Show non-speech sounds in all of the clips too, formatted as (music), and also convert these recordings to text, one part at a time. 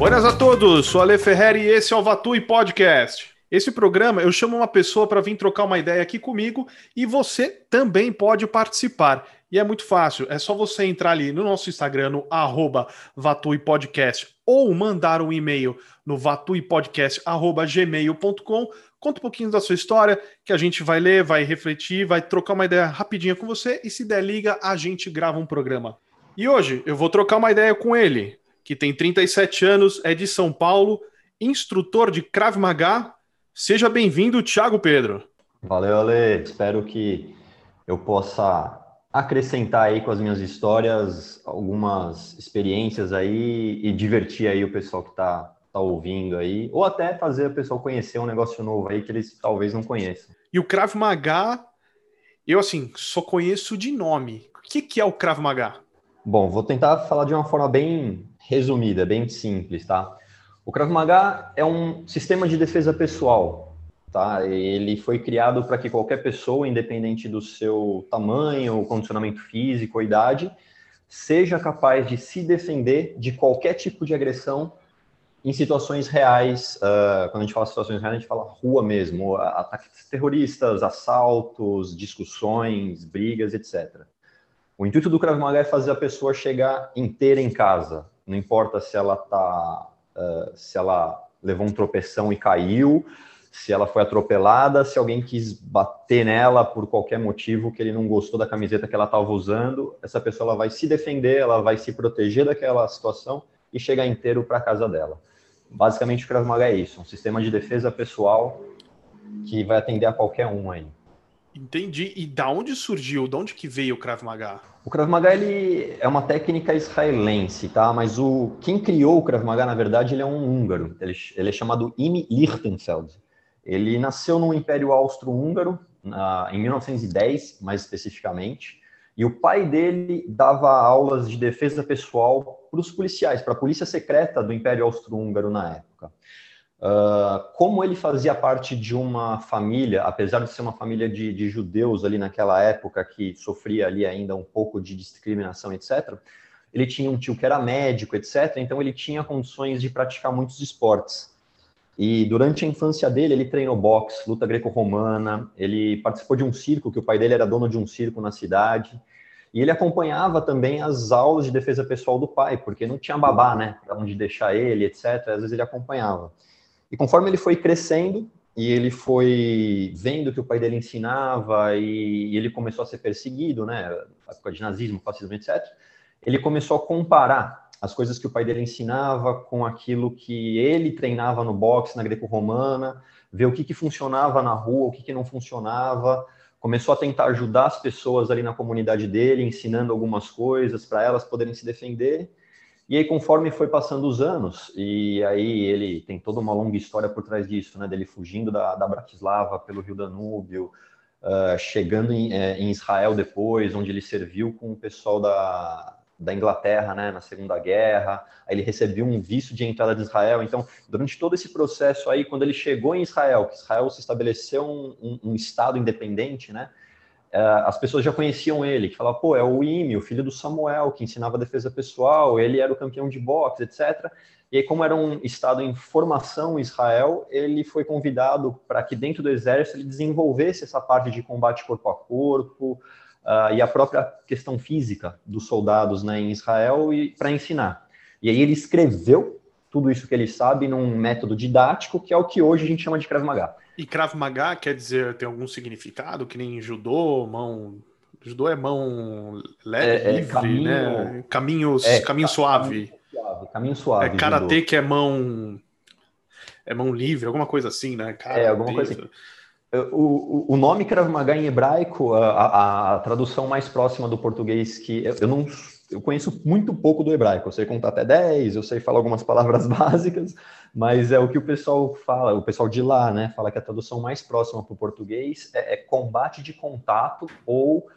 Buenas a todos, sou Ale Ferreira e esse é o Vatui Podcast. Esse programa eu chamo uma pessoa para vir trocar uma ideia aqui comigo e você também pode participar. E é muito fácil, é só você entrar ali no nosso Instagram, no arroba Podcast, ou mandar um e-mail no vatuipodcast.gmail.com. Conta um pouquinho da sua história, que a gente vai ler, vai refletir, vai trocar uma ideia rapidinha com você, e se der liga, a gente grava um programa. E hoje eu vou trocar uma ideia com ele, que tem 37 anos, é de São Paulo, instrutor de Krav Maga. Seja bem-vindo, Thiago Pedro. Valeu, Ale. Espero que eu possa acrescentar aí com as minhas histórias algumas experiências aí e divertir aí o pessoal que está tá ouvindo aí, ou até fazer o pessoal conhecer um negócio novo aí que eles talvez não conheçam. E o Krav Maga, eu assim, só conheço de nome. O que, que é o Krav Maga? Bom, vou tentar falar de uma forma bem resumida, bem simples, tá? O Krav Maga é um sistema de defesa pessoal, Tá? Ele foi criado para que qualquer pessoa, independente do seu tamanho, condicionamento físico idade, seja capaz de se defender de qualquer tipo de agressão em situações reais. Uh, quando a gente fala situações reais, a gente fala rua mesmo, ataques terroristas, assaltos, discussões, brigas, etc. O intuito do Krav Maga é fazer a pessoa chegar inteira em casa. Não importa se ela tá, uh, se ela levou um tropeção e caiu, se ela foi atropelada, se alguém quis bater nela por qualquer motivo que ele não gostou da camiseta que ela estava usando, essa pessoa ela vai se defender, ela vai se proteger daquela situação e chegar inteiro para casa dela. Basicamente, o Krav Maga é isso, um sistema de defesa pessoal que vai atender a qualquer um aí. Entendi. E da onde surgiu? De onde que veio o Krav Maga? O Krav Maga ele é uma técnica israelense, tá? Mas o quem criou o Krav Maga, na verdade, ele é um húngaro. Ele, ele é chamado Imi Lichtenfeld. Ele nasceu no Império Austro-Húngaro, em 1910, mais especificamente, e o pai dele dava aulas de defesa pessoal para os policiais, para a polícia secreta do Império Austro-Húngaro na época. Uh, como ele fazia parte de uma família, apesar de ser uma família de, de, judeus ali naquela época que sofria ali ainda um pouco de discriminação, etc., ele tinha um tio que era médico, etc., então ele tinha condições de praticar muitos esportes. E durante a infância dele, ele treinou boxe, luta greco-romana, ele participou de um circo, que o pai dele era dono de um circo na cidade. E ele acompanhava também as aulas de defesa pessoal do pai, porque não tinha babá, né, para onde deixar ele, etc. Às vezes ele acompanhava. E conforme ele foi crescendo e ele foi vendo que o pai dele ensinava e, e ele começou a ser perseguido, né, época de nazismo, fascismo, etc. Ele começou a comparar as coisas que o pai dele ensinava com aquilo que ele treinava no boxe, na greco-romana, ver o que, que funcionava na rua, o que, que não funcionava. Começou a tentar ajudar as pessoas ali na comunidade dele, ensinando algumas coisas para elas poderem se defender. E aí, conforme foi passando os anos, e aí ele tem toda uma longa história por trás disso, né? Dele fugindo da, da Bratislava pelo Rio Danúbio, uh, chegando em, é, em Israel depois, onde ele serviu com o pessoal da, da Inglaterra, né, na Segunda Guerra, aí ele recebeu um visto de entrada de Israel. Então, durante todo esse processo aí, quando ele chegou em Israel, que Israel se estabeleceu um, um, um estado independente, né, as pessoas já conheciam ele, que falavam, pô, é o Imi, o filho do Samuel, que ensinava defesa pessoal, ele era o campeão de boxe, etc. E aí, como era um estado em formação Israel, ele foi convidado para que dentro do exército ele desenvolvesse essa parte de combate corpo a corpo, uh, e a própria questão física dos soldados né, em Israel e para ensinar. E aí ele escreveu tudo isso que ele sabe num método didático, que é o que hoje a gente chama de Krav Maga. E Krav Maga quer dizer, tem algum significado, que nem judô, mão... Judô é mão leve, é, é livre, caminho, né? Caminhos, é, caminho suave. Suave, caminho suave. É karatê que é mão... É mão livre, alguma coisa assim, né? Karatê, é, alguma coisa assim. O, o nome Krav Maga em hebraico, a, a, tradução mais próxima do português que eu, não eu conheço muito pouco do hebraico, eu sei contar até 10, eu sei falar algumas palavras (laughs) básicas, mas é o que o pessoal fala, o pessoal de lá, né, fala que a tradução mais próxima para o português é, é combate de contato ou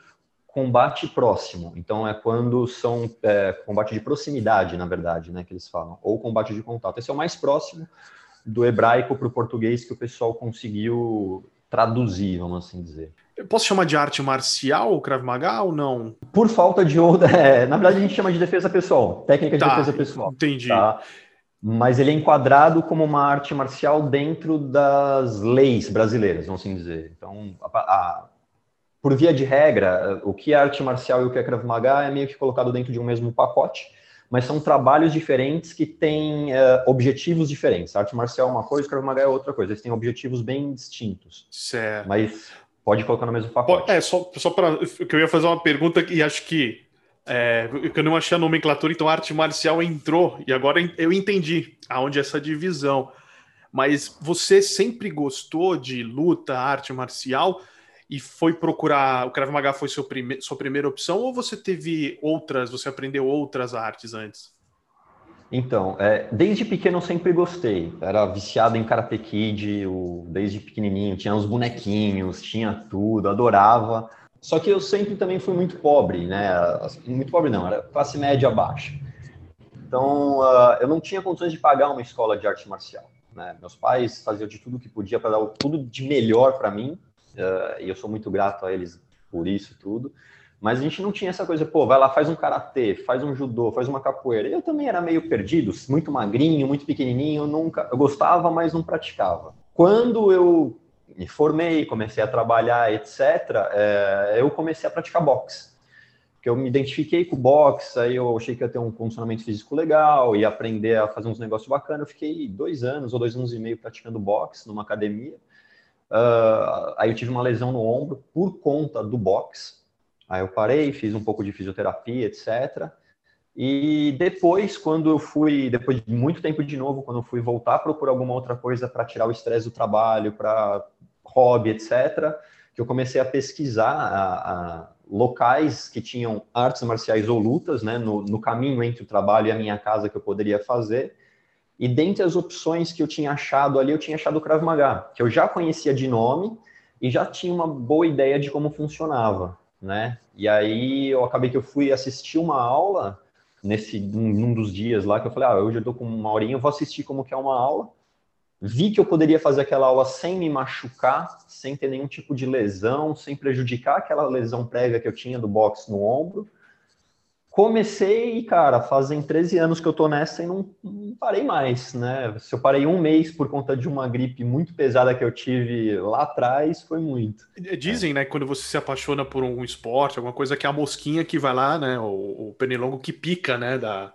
combate próximo. Então é quando são é, combate de proximidade, na verdade, né, que eles falam, ou combate de contato. Esse é o mais próximo do hebraico para o português que o pessoal conseguiu traduzir, vamos assim dizer. Eu posso chamar de arte marcial o Krav Maga ou não? Por falta de outra. (laughs) É, na verdade, a gente chama de defesa pessoal, técnica de tá, defesa pessoal. Entendi. Tá? mas ele é enquadrado como uma arte marcial dentro das leis brasileiras, vamos assim dizer. Então, a, a, por via de regra, o que é arte marcial e o que é Krav Maga é meio que colocado dentro de um mesmo pacote, mas são trabalhos diferentes que têm uh, objetivos diferentes. A arte marcial é uma coisa, Krav Maga é outra coisa. Eles têm objetivos bem distintos. Certo. Mas pode colocar no mesmo pacote. É, só, só para. que eu ia fazer uma pergunta e acho que é, eu não achei a nomenclatura, então a arte marcial entrou, e agora eu entendi aonde é essa divisão. Mas você sempre gostou de luta, arte marcial, e foi procurar. O Krav Maga foi prime, sua primeira opção, ou você teve outras, você aprendeu outras artes antes? Então, é, desde pequeno eu sempre gostei. Era viciado em Karate Kid, o, desde pequenininho. Tinha os bonequinhos, tinha tudo, adorava. Só que eu sempre também fui muito pobre, né? Muito pobre não, era classe média baixa. Então, uh, eu não tinha condições de pagar uma escola de arte marcial. Né? Meus pais faziam de tudo que podia para dar tudo de melhor para mim, uh, e eu sou muito grato a eles por isso tudo. Mas a gente não tinha essa coisa, pô, vai lá, faz um karatê, faz um judô, faz uma capoeira. Eu também era meio perdido, muito magrinho, muito pequenininho, eu nunca, eu gostava, mas não praticava. Quando eu me formei, comecei a trabalhar, etc., é, eu comecei a praticar boxe. Porque eu me identifiquei com o boxe, aí eu achei que ia ter um condicionamento físico legal, ia aprender a fazer uns negócios bacanas. Eu fiquei dois anos ou dois anos e meio praticando boxe numa academia. Uh, aí eu tive uma lesão no ombro por conta do boxe. Aí eu parei, fiz um pouco de fisioterapia, etc. E depois, quando eu fui, depois de muito tempo de novo, quando eu fui voltar a procurar alguma outra coisa para tirar o estresse do trabalho, para hobby, etc., que eu comecei a pesquisar a, a locais que tinham artes marciais ou lutas, né, no, no, caminho entre o trabalho e a minha casa que eu poderia fazer. E dentre as opções que eu tinha achado ali, eu tinha achado o Krav Maga, que eu já conhecia de nome e já tinha uma boa ideia de como funcionava, né? E aí eu acabei que eu fui assistir uma aula nesse num dos dias lá que eu falei, ah, hoje eu tô com uma horinha, eu vou assistir como que é uma aula. Vi que eu poderia fazer aquela aula sem me machucar, sem ter nenhum tipo de lesão, sem prejudicar aquela lesão prévia que eu tinha do boxe no ombro. Comecei cara, fazem 13 anos que eu tô nessa e não, não, parei mais, né? Se eu parei um mês por conta de uma gripe muito pesada que eu tive lá atrás, foi muito. Dizem, é. né, quando você se apaixona por um esporte, alguma coisa que é a mosquinha que vai lá, né, o, o pernilongo que pica, né, da,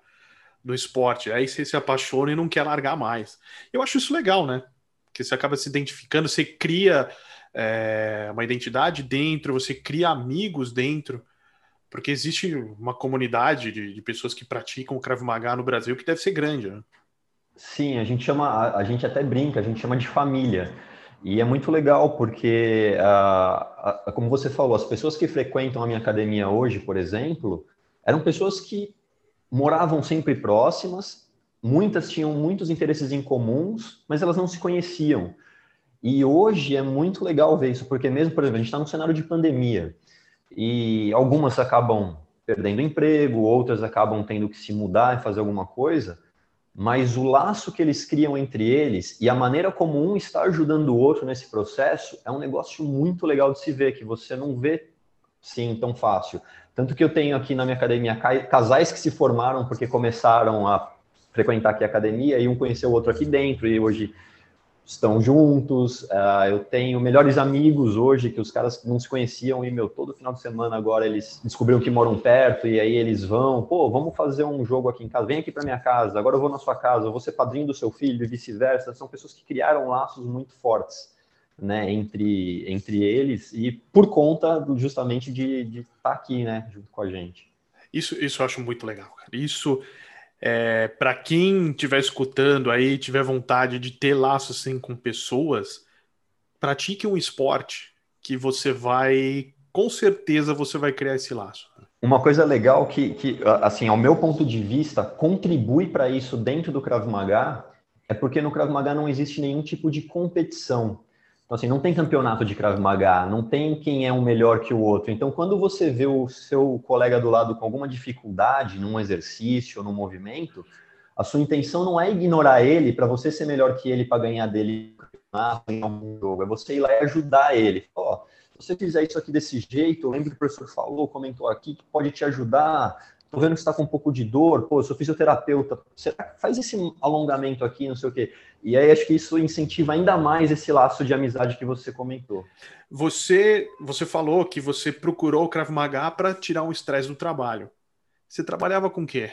do esporte. Aí você se apaixona e não quer largar mais. Eu acho isso legal, né? Porque você acaba se identificando, você cria é, uma identidade dentro, você cria amigos dentro, porque existe uma comunidade de, de, pessoas que praticam o Krav Maga no Brasil que deve ser grande, né? Sim, a gente chama, a, a gente até brinca, a gente chama de família. E é muito legal porque, a, a, como você falou, as pessoas que frequentam a minha academia hoje, por exemplo, eram pessoas que moravam sempre próximas, muitas tinham muitos interesses em comuns, mas elas não se conheciam. E hoje é muito legal ver isso, porque mesmo, por exemplo, a gente está num cenário de pandemia e algumas acabam perdendo emprego, outras acabam tendo que se mudar e fazer alguma coisa, mas o laço que eles criam entre eles e a maneira como um está ajudando o outro nesse processo é um negócio muito legal de se ver, que você não vê sim tão fácil. Tanto que eu tenho aqui na minha academia casais que se formaram porque começaram a frequentar aqui a academia e um conheceu o outro aqui dentro e hoje estão juntos. Uh, eu tenho melhores amigos hoje que os caras não se conheciam e, meu, todo final de semana agora eles descobriram que moram perto e aí eles vão, pô, vamos fazer um jogo aqui em casa, vem aqui para minha casa, agora eu vou na sua casa, eu vou ser padrinho do seu filho e vice-versa. São pessoas que criaram laços muito fortes né, entre, entre eles e por conta justamente de estar tá aqui, né, junto com a gente. Isso, isso eu acho muito legal, cara. Isso, é, para quem estiver escutando aí, tiver vontade de ter laço assim com pessoas, pratique um esporte que você vai, com certeza, você vai criar esse laço. Uma coisa legal que, que assim, ao meu ponto de vista, contribui para isso dentro do Krav Maga é porque no Krav Maga não existe nenhum tipo de competição. Então, assim, não tem campeonato de Krav Maga, não tem quem é um melhor que o outro. Então, quando você vê o seu colega do lado com alguma dificuldade num exercício ou num movimento, a sua intenção não é ignorar ele para você ser melhor que ele para ganhar dele em algum jogo. É você ir lá e ajudar ele. Ó, oh, se você fizer isso aqui desse jeito, eu lembro que o professor falou, comentou aqui, que pode te ajudar tô vendo que você está com um pouco de dor, pô, eu sou fisioterapeuta, será faz esse alongamento aqui, não sei o quê. E aí acho que isso incentiva ainda mais esse laço de amizade que você comentou. Você, você falou que você procurou o Krav Maga para tirar um estresse do trabalho. Você trabalhava com o quê?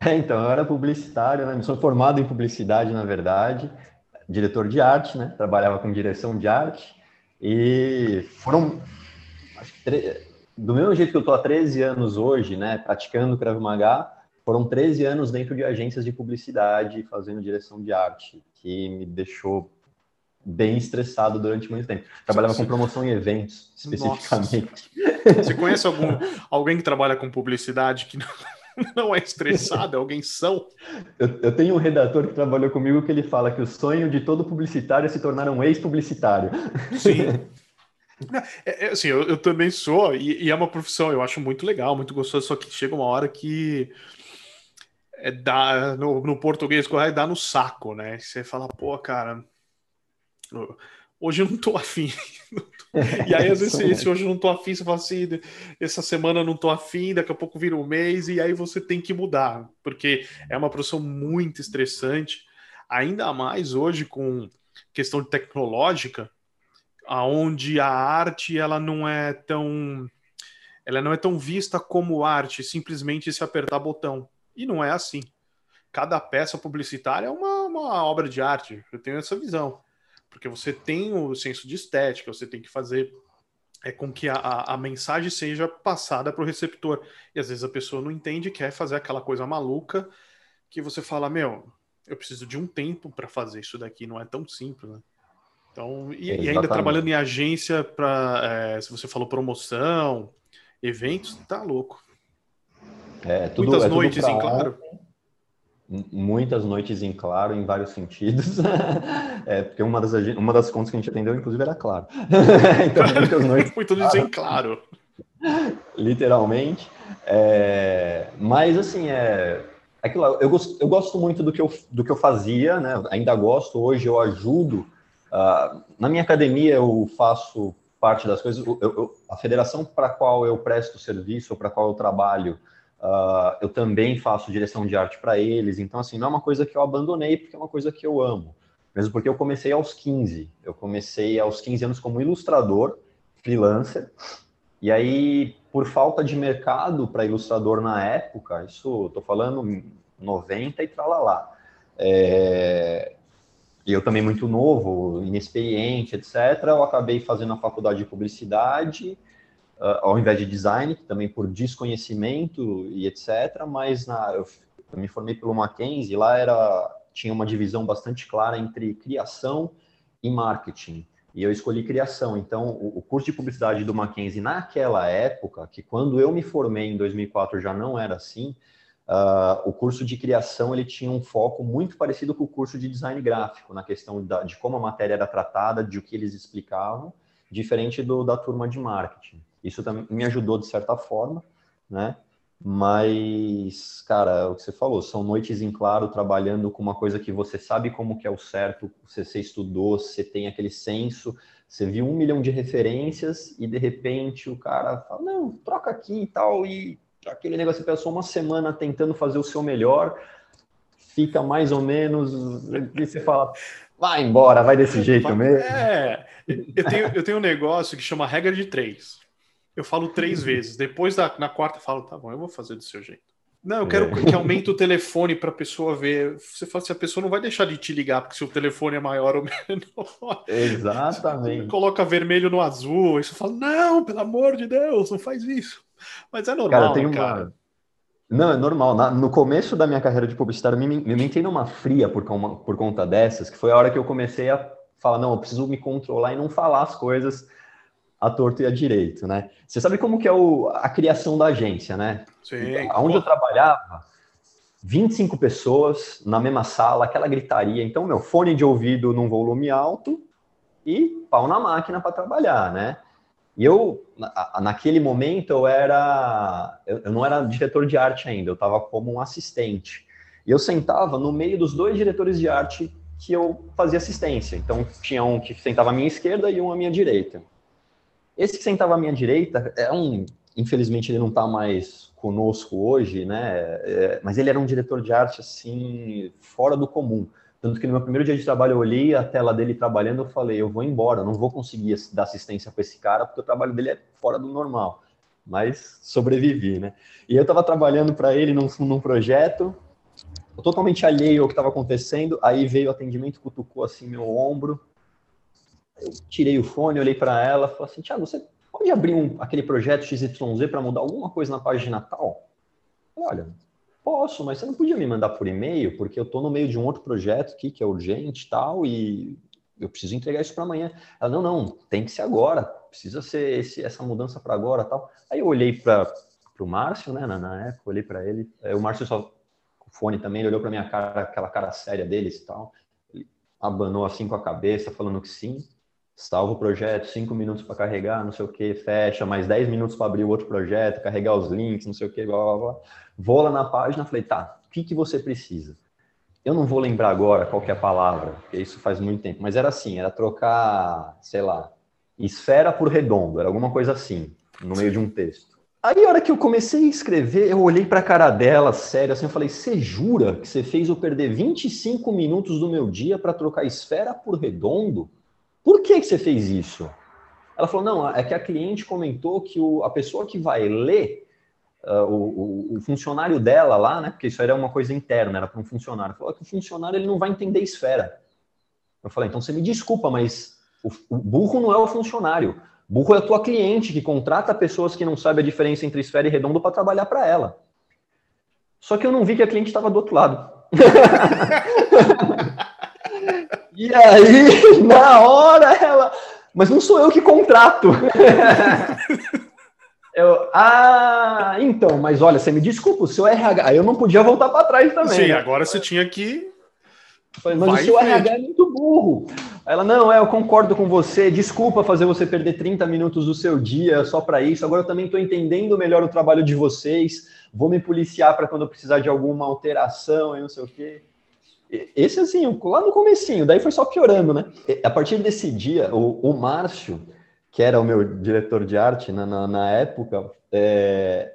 É, então, eu era publicitário, né? Sou formado em publicidade, na verdade, diretor de arte, né? Trabalhava com direção de arte e foram acho que do mesmo jeito que eu estou há 13 anos hoje, né, praticando Krav Maga, foram 13 anos dentro de agências de publicidade, fazendo direção de arte, que me deixou bem estressado durante muito tempo. Trabalhava com promoção em eventos, especificamente. Nossa. Você conhece algum, alguém que trabalha com publicidade que não, não é estressado, é alguém são? Eu, eu, tenho um redator que trabalhou comigo que ele fala que o sonho de todo publicitário é se tornar um ex-publicitário. Sim. É, é, assim, eu, eu, também sou, e, e, é uma profissão, eu acho muito legal, muito gostoso, só que chega uma hora que é, dá, no, no português correto, dá no saco, né? Você fala, pô, cara, hoje eu não tô afim. (laughs) e aí, às vezes, esse hoje eu não tô afim, você fala assim, essa semana eu não tô afim, daqui a pouco vira um mês, e aí você tem que mudar, porque é uma profissão muito estressante, ainda mais hoje com questão tecnológica, aonde a arte ela não é tão ela não é tão vista como arte, simplesmente se apertar botão. E não é assim. Cada peça publicitária é uma, uma obra de arte. Eu tenho essa visão. Porque você tem o senso de estética, você tem que fazer é com que a, a mensagem seja passada para o receptor. E às vezes a pessoa não entende, quer fazer aquela coisa maluca que você fala, meu, eu preciso de um tempo para fazer isso daqui, não é tão simples, né? Então, e, e ainda trabalhando em agência para, é, se você falou promoção, eventos, tá louco. É, tudo, Muitas é noites em claro. Muitas noites em claro, em vários sentidos. (laughs) é, porque uma das, uma das contas que a gente atendeu, inclusive, era claro. (laughs) então, muitas noites. (laughs) Muitas noites em claro. Literalmente. É, mas, assim, é, aquilo, eu, gosto, eu gosto muito do que eu, do que eu fazia, né? Ainda gosto, hoje eu ajudo Uh, na minha academia, eu faço parte das coisas. Eu, eu, a federação para a qual eu presto serviço, para a qual eu trabalho, uh, eu também faço direção de arte para eles. Então, assim, não é uma coisa que eu abandonei, porque é uma coisa que eu amo. Mesmo porque eu comecei aos 15. Eu comecei aos 15 anos como ilustrador, freelancer. E aí, por falta de mercado para ilustrador na época, isso estou falando 90 e tralalá. É, e eu também muito novo, inexperiente, etc., eu acabei fazendo a faculdade de publicidade, uh, ao invés de design, também por desconhecimento e etc., mas na, eu, eu me formei pelo Mackenzie, lá era, tinha uma divisão bastante clara entre criação e marketing, e eu escolhi criação, então o, o curso de publicidade do Mackenzie naquela época, que quando eu me formei em 2004 já não era assim, Uh, o curso de criação ele tinha um foco muito parecido com o curso de design gráfico, na questão da, de como a matéria era tratada, de o que eles explicavam, diferente do, da turma de marketing. Isso também me ajudou de certa forma, né? Mas, cara, o que você falou, são noites em claro trabalhando com uma coisa que você sabe como que é o certo, você, você estudou, você tem aquele senso, você viu um milhão de referências e de repente o cara fala, não, troca aqui e tal, e aquele negócio que passou uma semana tentando fazer o seu melhor, fica mais ou menos, e você fala, vai embora, vai desse (laughs) jeito mesmo. É, eu tenho, eu tenho um negócio que chama regra de três. Eu falo três uhum. vezes, depois da, na quarta eu falo, tá bom, eu vou fazer do seu jeito. Não, eu quero é. que aumente o telefone para a pessoa ver. Você fala assim, a pessoa não vai deixar de te ligar porque seu telefone é maior ou menor. Exatamente. Você coloca vermelho no azul, e você fala, não, pelo amor de Deus, não faz isso. Mas é normal, cara. Tem né, cara. Uma... Não, é normal. Na, no começo da minha carreira de publicitário, eu me, me entrei numa fria por, por conta dessas, que foi a hora que eu comecei a falar, não, eu preciso me controlar e não falar as coisas a torto e a direito, né? Você sabe como que é o, a criação da agência, né? Sim. Onde eu trabalhava, 25 pessoas na mesma sala, aquela gritaria. Então, meu fone de ouvido num volume alto e pau na máquina para trabalhar, né? E eu, naquele momento, eu era, eu não era diretor de arte ainda, eu estava como um assistente. E eu sentava no meio dos dois diretores de arte que eu fazia assistência. Então, tinha um que sentava à minha esquerda e um à minha direita. Esse que sentava à minha direita é um infelizmente ele não está mais conosco hoje, né? É, mas ele era um diretor de arte assim fora do comum. Tanto que no meu primeiro dia de trabalho eu olhei a tela dele trabalhando, eu falei, eu vou embora, não vou conseguir dar assistência para esse cara porque o trabalho dele é fora do normal. Mas sobrevivi, né? E eu estava trabalhando para ele num, num projeto, totalmente alheio ao que estava acontecendo. Aí veio o atendimento, cutucou assim meu ombro. Eu tirei o fone, olhei para ela, falei assim: Tiago, você pode abrir um, aquele projeto XYZ para mudar alguma coisa na página tal? Olha, posso, mas você não podia me mandar por e-mail, porque eu estou no meio de um outro projeto aqui que é urgente tal, e eu preciso entregar isso para amanhã. Ela, não, não, tem que ser agora, precisa ser esse, essa mudança para agora tal. Aí eu olhei para o Márcio, né, na, na época, olhei para ele, o Márcio só fone também, ele olhou para minha cara, aquela cara séria deles e tal. Ele abanou assim com a cabeça, falando que sim. Salva o projeto, cinco minutos para carregar, não sei o que, fecha, mais dez minutos para abrir o outro projeto, carregar os links, não sei o que, blá blá blá. Vou lá na página, falei, tá, o que, que você precisa? Eu não vou lembrar agora qual é a palavra, porque isso faz muito tempo, mas era assim, era trocar, sei lá, esfera por redondo, era alguma coisa assim, no meio de um texto. Aí, a hora que eu comecei a escrever, eu olhei para a cara dela, sério, assim, eu falei: Você jura que você fez eu perder 25 minutos do meu dia para trocar esfera por redondo? Por que, que você fez isso? Ela falou: Não, é que a cliente comentou que o, a pessoa que vai ler, uh, o, o, funcionário dela lá, né, porque isso era uma coisa interna, era para um funcionário, falou que o funcionário ele não vai entender esfera. Eu falei: Então você me desculpa, mas o, o burro não é o funcionário. Burro é a tua cliente que contrata pessoas que não sabem a diferença entre esfera e redondo para trabalhar para ela. Só que eu não vi que a cliente estava do outro lado. (laughs) e aí, (laughs) na hora, ela. Mas não sou eu que contrato. (laughs) eu, ah, então, mas olha, você me desculpa, o seu RH. Aí eu não podia voltar para trás também. Sim, né? agora você tinha que mas Vai o seu RH é muito burro. Ela, não, é, eu concordo com você, desculpa fazer você perder 30 minutos do seu dia só para isso. Agora eu também estou entendendo melhor o trabalho de vocês. Vou me policiar para quando eu precisar de alguma alteração e não sei o quê. Esse, assim, lá no comecinho, daí foi só piorando, né? A partir desse dia, o, o Márcio, que era o meu diretor de arte na, na, na época, é,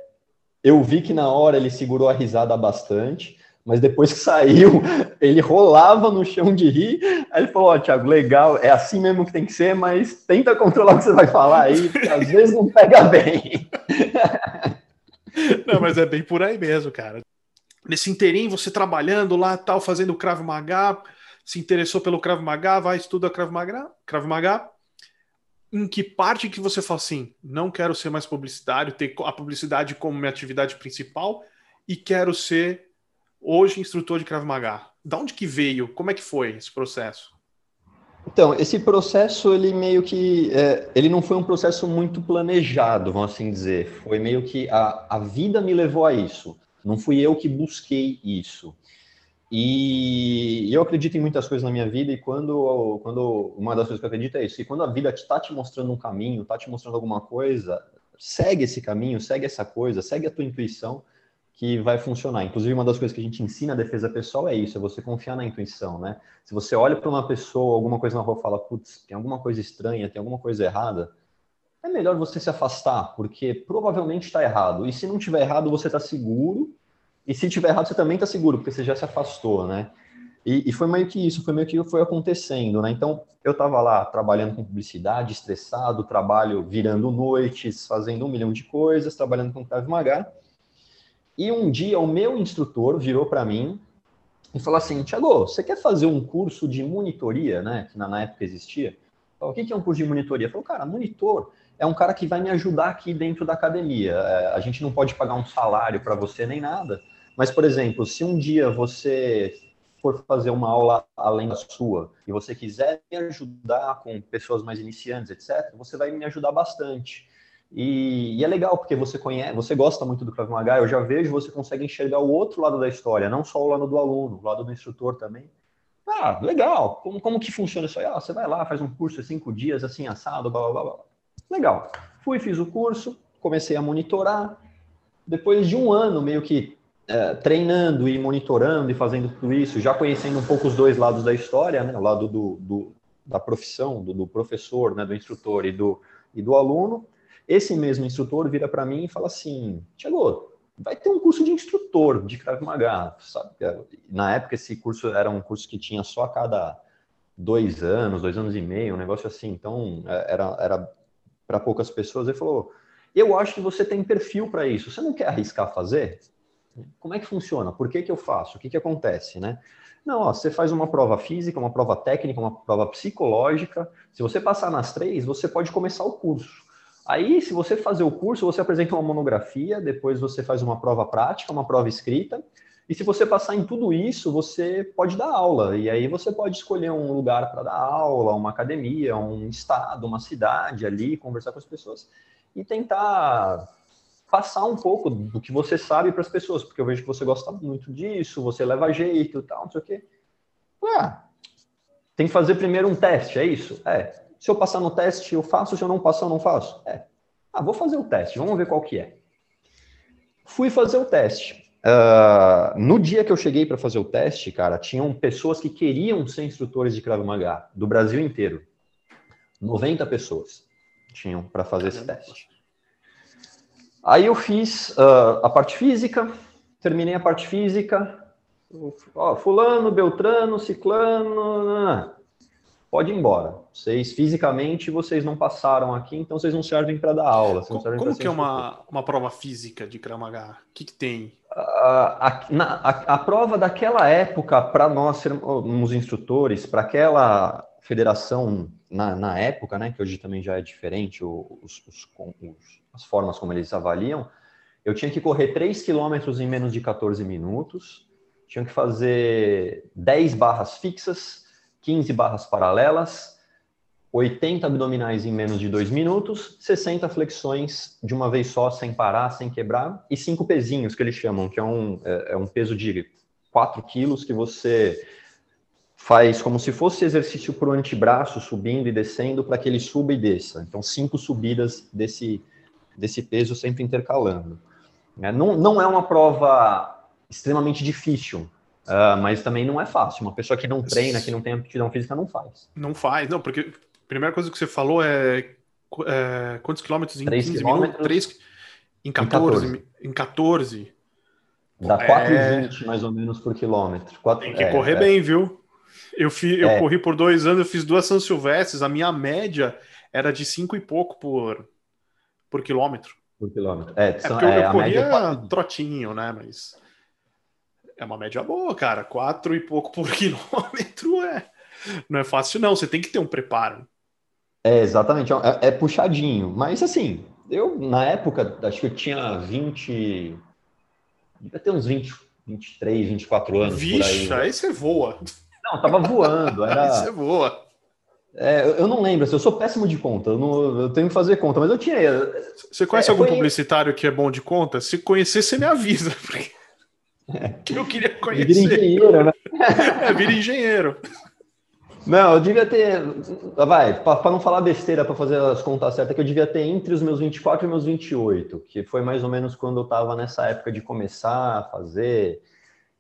eu vi que na hora ele segurou a risada bastante mas depois que (laughs) saiu, ele rolava no chão de rir. Aí ele falou: Ó, oh, Thiago, legal, é assim mesmo que tem que ser, mas tenta controlar o que você vai falar aí, porque às vezes não pega bem. (laughs) Não, mas é bem por aí mesmo, cara. Nesse inteirinho, você trabalhando lá, tal, fazendo Krav Maga, se interessou pelo Krav Maga, vai estuda Krav Maga, Krav Maga. Em que parte que você fala assim, não quero ser mais publicitário, ter a publicidade como minha atividade principal e quero ser hoje instrutor de Krav Maga. Da onde que veio? Como é que foi esse processo? Então, esse processo, ele meio que, é, ele não foi um processo muito planejado, vamos assim dizer. Foi meio que a, a vida me levou a isso. Não fui eu que busquei isso. E eu acredito em muitas coisas na minha vida e quando, quando uma das coisas que eu acredito é isso, que quando a vida está te mostrando um caminho, está te mostrando alguma coisa, segue esse caminho, segue essa coisa, segue a tua intuição, que vai funcionar. Inclusive, uma das coisas que a gente ensina a defesa pessoal é isso, é você confiar na intuição, né? Se você olha para uma pessoa, alguma coisa na rua fala, putz, tem alguma coisa estranha, tem alguma coisa errada, é melhor você se afastar, porque provavelmente está errado. E se não tiver errado, você está seguro. E se tiver errado, você também está seguro, porque você já se afastou, né? E, e, foi meio que isso, foi meio que foi acontecendo, né? Então, eu estava lá trabalhando com publicidade, estressado, trabalho virando noites, fazendo um milhão de coisas, trabalhando com Krav Maga. E um dia o meu instrutor virou para mim e falou assim: Tiago, você quer fazer um curso de monitoria, né? Que na, época existia. Falei, o que é um curso de monitoria? Falou, cara, monitor é um cara que vai me ajudar aqui dentro da academia. É, a gente não pode pagar um salário para você nem nada. Mas, por exemplo, se um dia você for fazer uma aula além da sua e você quiser me ajudar com pessoas mais iniciantes, etc., você vai me ajudar bastante. E, e, é legal porque você conhece, você gosta muito do Krav Maga, eu já vejo você consegue enxergar o outro lado da história, não só o lado do aluno, o lado do instrutor também. Ah, legal. Como, como que funciona isso aí? Ah, você vai lá, faz um curso de cinco dias, assim, assado, blá, blá, blá. Legal. Fui, fiz o curso, comecei a monitorar. Depois de um ano, meio que é, treinando e monitorando e fazendo tudo isso, já conhecendo um pouco os dois lados da história, né? O lado do, do da profissão, do, do professor, né? do instrutor e do, e do aluno, esse mesmo instrutor vira para mim e fala assim: Tiago, vai ter um curso de instrutor de Krav Maga, sabe? Na época esse curso era um curso que tinha só a cada dois anos, dois anos e meio, um negócio assim. Então é, era, era para poucas pessoas. Ele falou: Eu acho que você tem perfil para isso. Você não quer arriscar fazer? Como é que funciona? Por que, que eu faço? O que, que acontece, né? Não, ó, você faz uma prova física, uma prova técnica, uma prova psicológica. Se você passar nas três, você pode começar o curso. Aí, se você fazer o curso, você apresenta uma monografia, depois você faz uma prova prática, uma prova escrita. E se você passar em tudo isso, você pode dar aula. E aí você pode escolher um lugar para dar aula, uma academia, um estado, uma cidade ali, conversar com as pessoas e tentar passar um pouco do que você sabe para as pessoas, porque eu vejo que você gosta muito disso, você leva jeito, tal, não sei o quê. Ah, tem que fazer primeiro um teste, é isso? É. Se eu passar no teste, eu faço, se eu não passar, eu não faço? É. Ah, vou fazer o teste, vamos ver qual que é. Fui fazer o teste. Uh, no dia que eu cheguei para fazer o teste, cara, tinham pessoas que queriam ser instrutores de Krav Maga, do Brasil inteiro. 90 pessoas tinham para fazer esse teste. Aí eu fiz uh, a parte física, terminei a parte física. Ó, fulano, Beltrano, Ciclano, pode ir embora. Vocês fisicamente vocês não passaram aqui, então vocês não servem para dar aula. Como, como que é uma, uma prova física de Kramaga? O que, que tem? A, a, na, a, a, prova daquela época, para nós sermos instrutores, para aquela federação na, na, época, né, que hoje também já é diferente, os, os, os as formas como eles avaliam, eu tinha que correr 3 quilômetros em menos de 14 minutos, tinha que fazer 10 barras fixas, 15 barras paralelas, 80 abdominais em menos de 2 minutos, 60 flexões de uma vez só, sem parar, sem quebrar, e 5 pezinhos, que eles chamam, que é um, é, é um peso de 4 quilos que você faz como se fosse exercício para o antebraço, subindo e descendo, para que ele suba e desça. Então, cinco subidas desse, desse peso sempre intercalando. É, não, não é uma prova extremamente difícil, uh, mas também não é fácil. Uma pessoa que não treina, que não tem aptidão física, não faz. Não faz, não, porque a primeira coisa que você falou é, é quantos quilômetros em 15 quilômetros, minutos? 3, em 14. Em 14. Em 14. Dá 4,20 é... mais ou menos por quilômetro. 4... Tem que é, correr é. bem, viu? Eu, fi, eu é. corri por dois anos, eu fiz duas São Silvestres, a minha média era de cinco e pouco por, por quilômetro. Por quilômetro. É, é porque é, eu corria é trotinho, né? Mas é uma média boa, cara. Quatro e pouco por (laughs) quilômetro é. Não é fácil, não. Você tem que ter um preparo. É, exatamente. É, é puxadinho. Mas assim, eu, na época, acho que eu tinha 20. Devia ter uns 20, 23, 24 anos. Vixe, aí, aí você voa. Não, tava voando. Era... aí você voa. É, eu não lembro, assim, eu sou péssimo de conta, eu, não, eu tenho que fazer conta, mas eu tinha. Você conhece é, algum foi... publicitário que é bom de conta? Se conhecer, você me avisa, (laughs) porque é. que eu queria conhecer. Vira engenheiro, né? (laughs) é, vira engenheiro. Não, eu devia ter. Vai, para não falar besteira, para fazer as contas certas, que eu devia ter entre os meus 24 e meus 28, que foi mais ou menos quando eu estava nessa época de começar a fazer.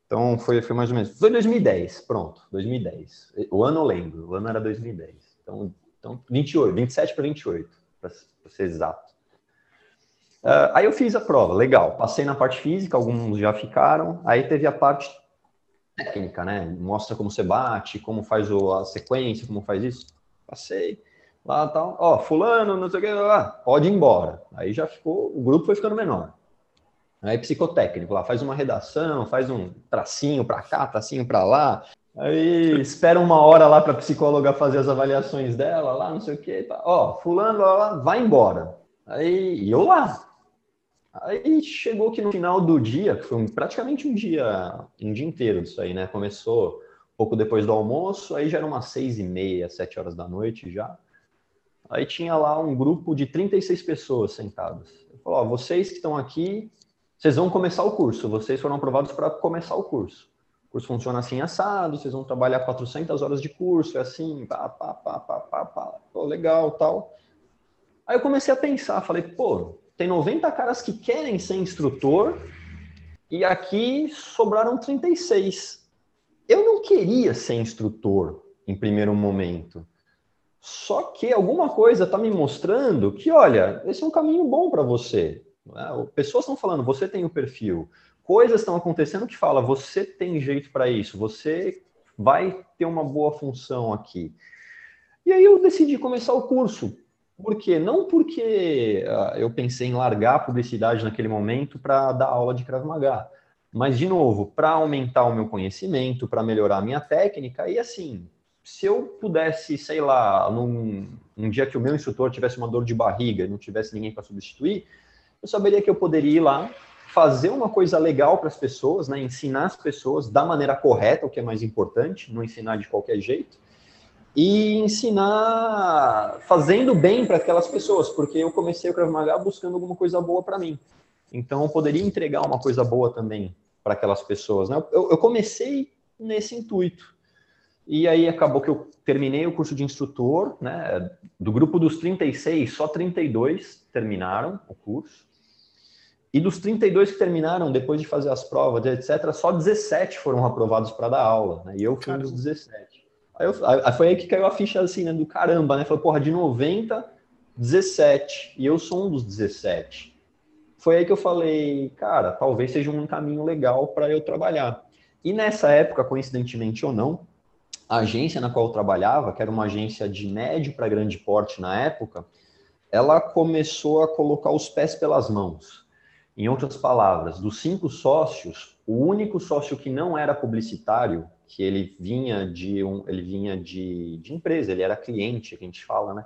Então foi, foi mais ou menos. Foi 2010, pronto, 2010. O ano eu lembro, o ano era 2010. Então, então 28, 27 para 28, para ser exato. Uh, aí eu fiz a prova, legal. Passei na parte física, alguns já ficaram. Aí teve a parte técnica, né? Mostra como você bate, como faz a sequência, como faz isso. Passei lá tal. Ó, fulano, não sei o que, lá, pode ir embora. Aí já ficou, o grupo foi ficando menor. Aí psicotécnico lá, faz uma redação, faz um tracinho para cá, tracinho para lá. Aí espera uma hora lá para a psicóloga fazer as avaliações dela, lá, não sei o quê. Ó, fulano lá, vai embora. Aí e eu lá. Aí chegou que no final do dia, que foi praticamente um dia, um dia inteiro disso aí, né? Começou pouco depois do almoço, aí já era umas seis e meia, sete horas da noite já. Aí tinha lá um grupo de 36 pessoas sentadas. Falou, ó, vocês que estão aqui vocês vão começar o curso, vocês foram aprovados para começar o curso. O curso funciona assim assado, vocês vão trabalhar 400 horas de curso, é assim, pá, pá, pá, pá, pá, pá, pô, legal, tal. Aí eu comecei a pensar, falei, pô, tem 90 caras que querem ser instrutor e aqui sobraram 36. Eu não queria ser instrutor em primeiro momento. Só que alguma coisa está me mostrando que, olha, esse é um caminho bom para você. Né? Pessoas estão falando, você tem o perfil. Coisas estão acontecendo que fala, você tem jeito para isso, você vai ter uma boa função aqui. E aí eu decidi começar o curso. Por quê? Não porque uh, eu pensei em largar a publicidade naquele momento para dar aula de Krav Maga, mas, de novo, para aumentar o meu conhecimento, para melhorar a minha técnica, e assim, se eu pudesse, sei lá, num, num dia que o meu instrutor tivesse uma dor de barriga e não tivesse ninguém para substituir, eu saberia que eu poderia ir lá, fazer uma coisa legal para as pessoas, né? ensinar as pessoas da maneira correta, o que é mais importante, não ensinar de qualquer jeito, e ensinar fazendo bem para aquelas pessoas, porque eu comecei o Krav Maga buscando alguma coisa boa para mim. Então, eu poderia entregar uma coisa boa também para aquelas pessoas. Né? Eu, eu comecei nesse intuito. E aí acabou que eu terminei o curso de instrutor, né? Do grupo dos 36, só 32 terminaram o curso. E dos 32 que terminaram, depois de fazer as provas, etc., só 17 foram aprovados para dar aula, né? E eu fui um dos 17. Aí, eu, aí, foi aí que caiu a ficha assim, né? Do caramba, né? Falei, porra, de 90, 17. E eu sou um dos 17. Foi aí que eu falei, cara, talvez seja um caminho legal para eu trabalhar. E nessa época, coincidentemente ou não, a agência na qual eu trabalhava, que era uma agência de médio para grande porte na época, ela começou a colocar os pés pelas mãos. Em outras palavras, dos cinco sócios, o único sócio que não era publicitário, que ele vinha de um, ele vinha de, de empresa, ele era cliente, que a gente fala, né?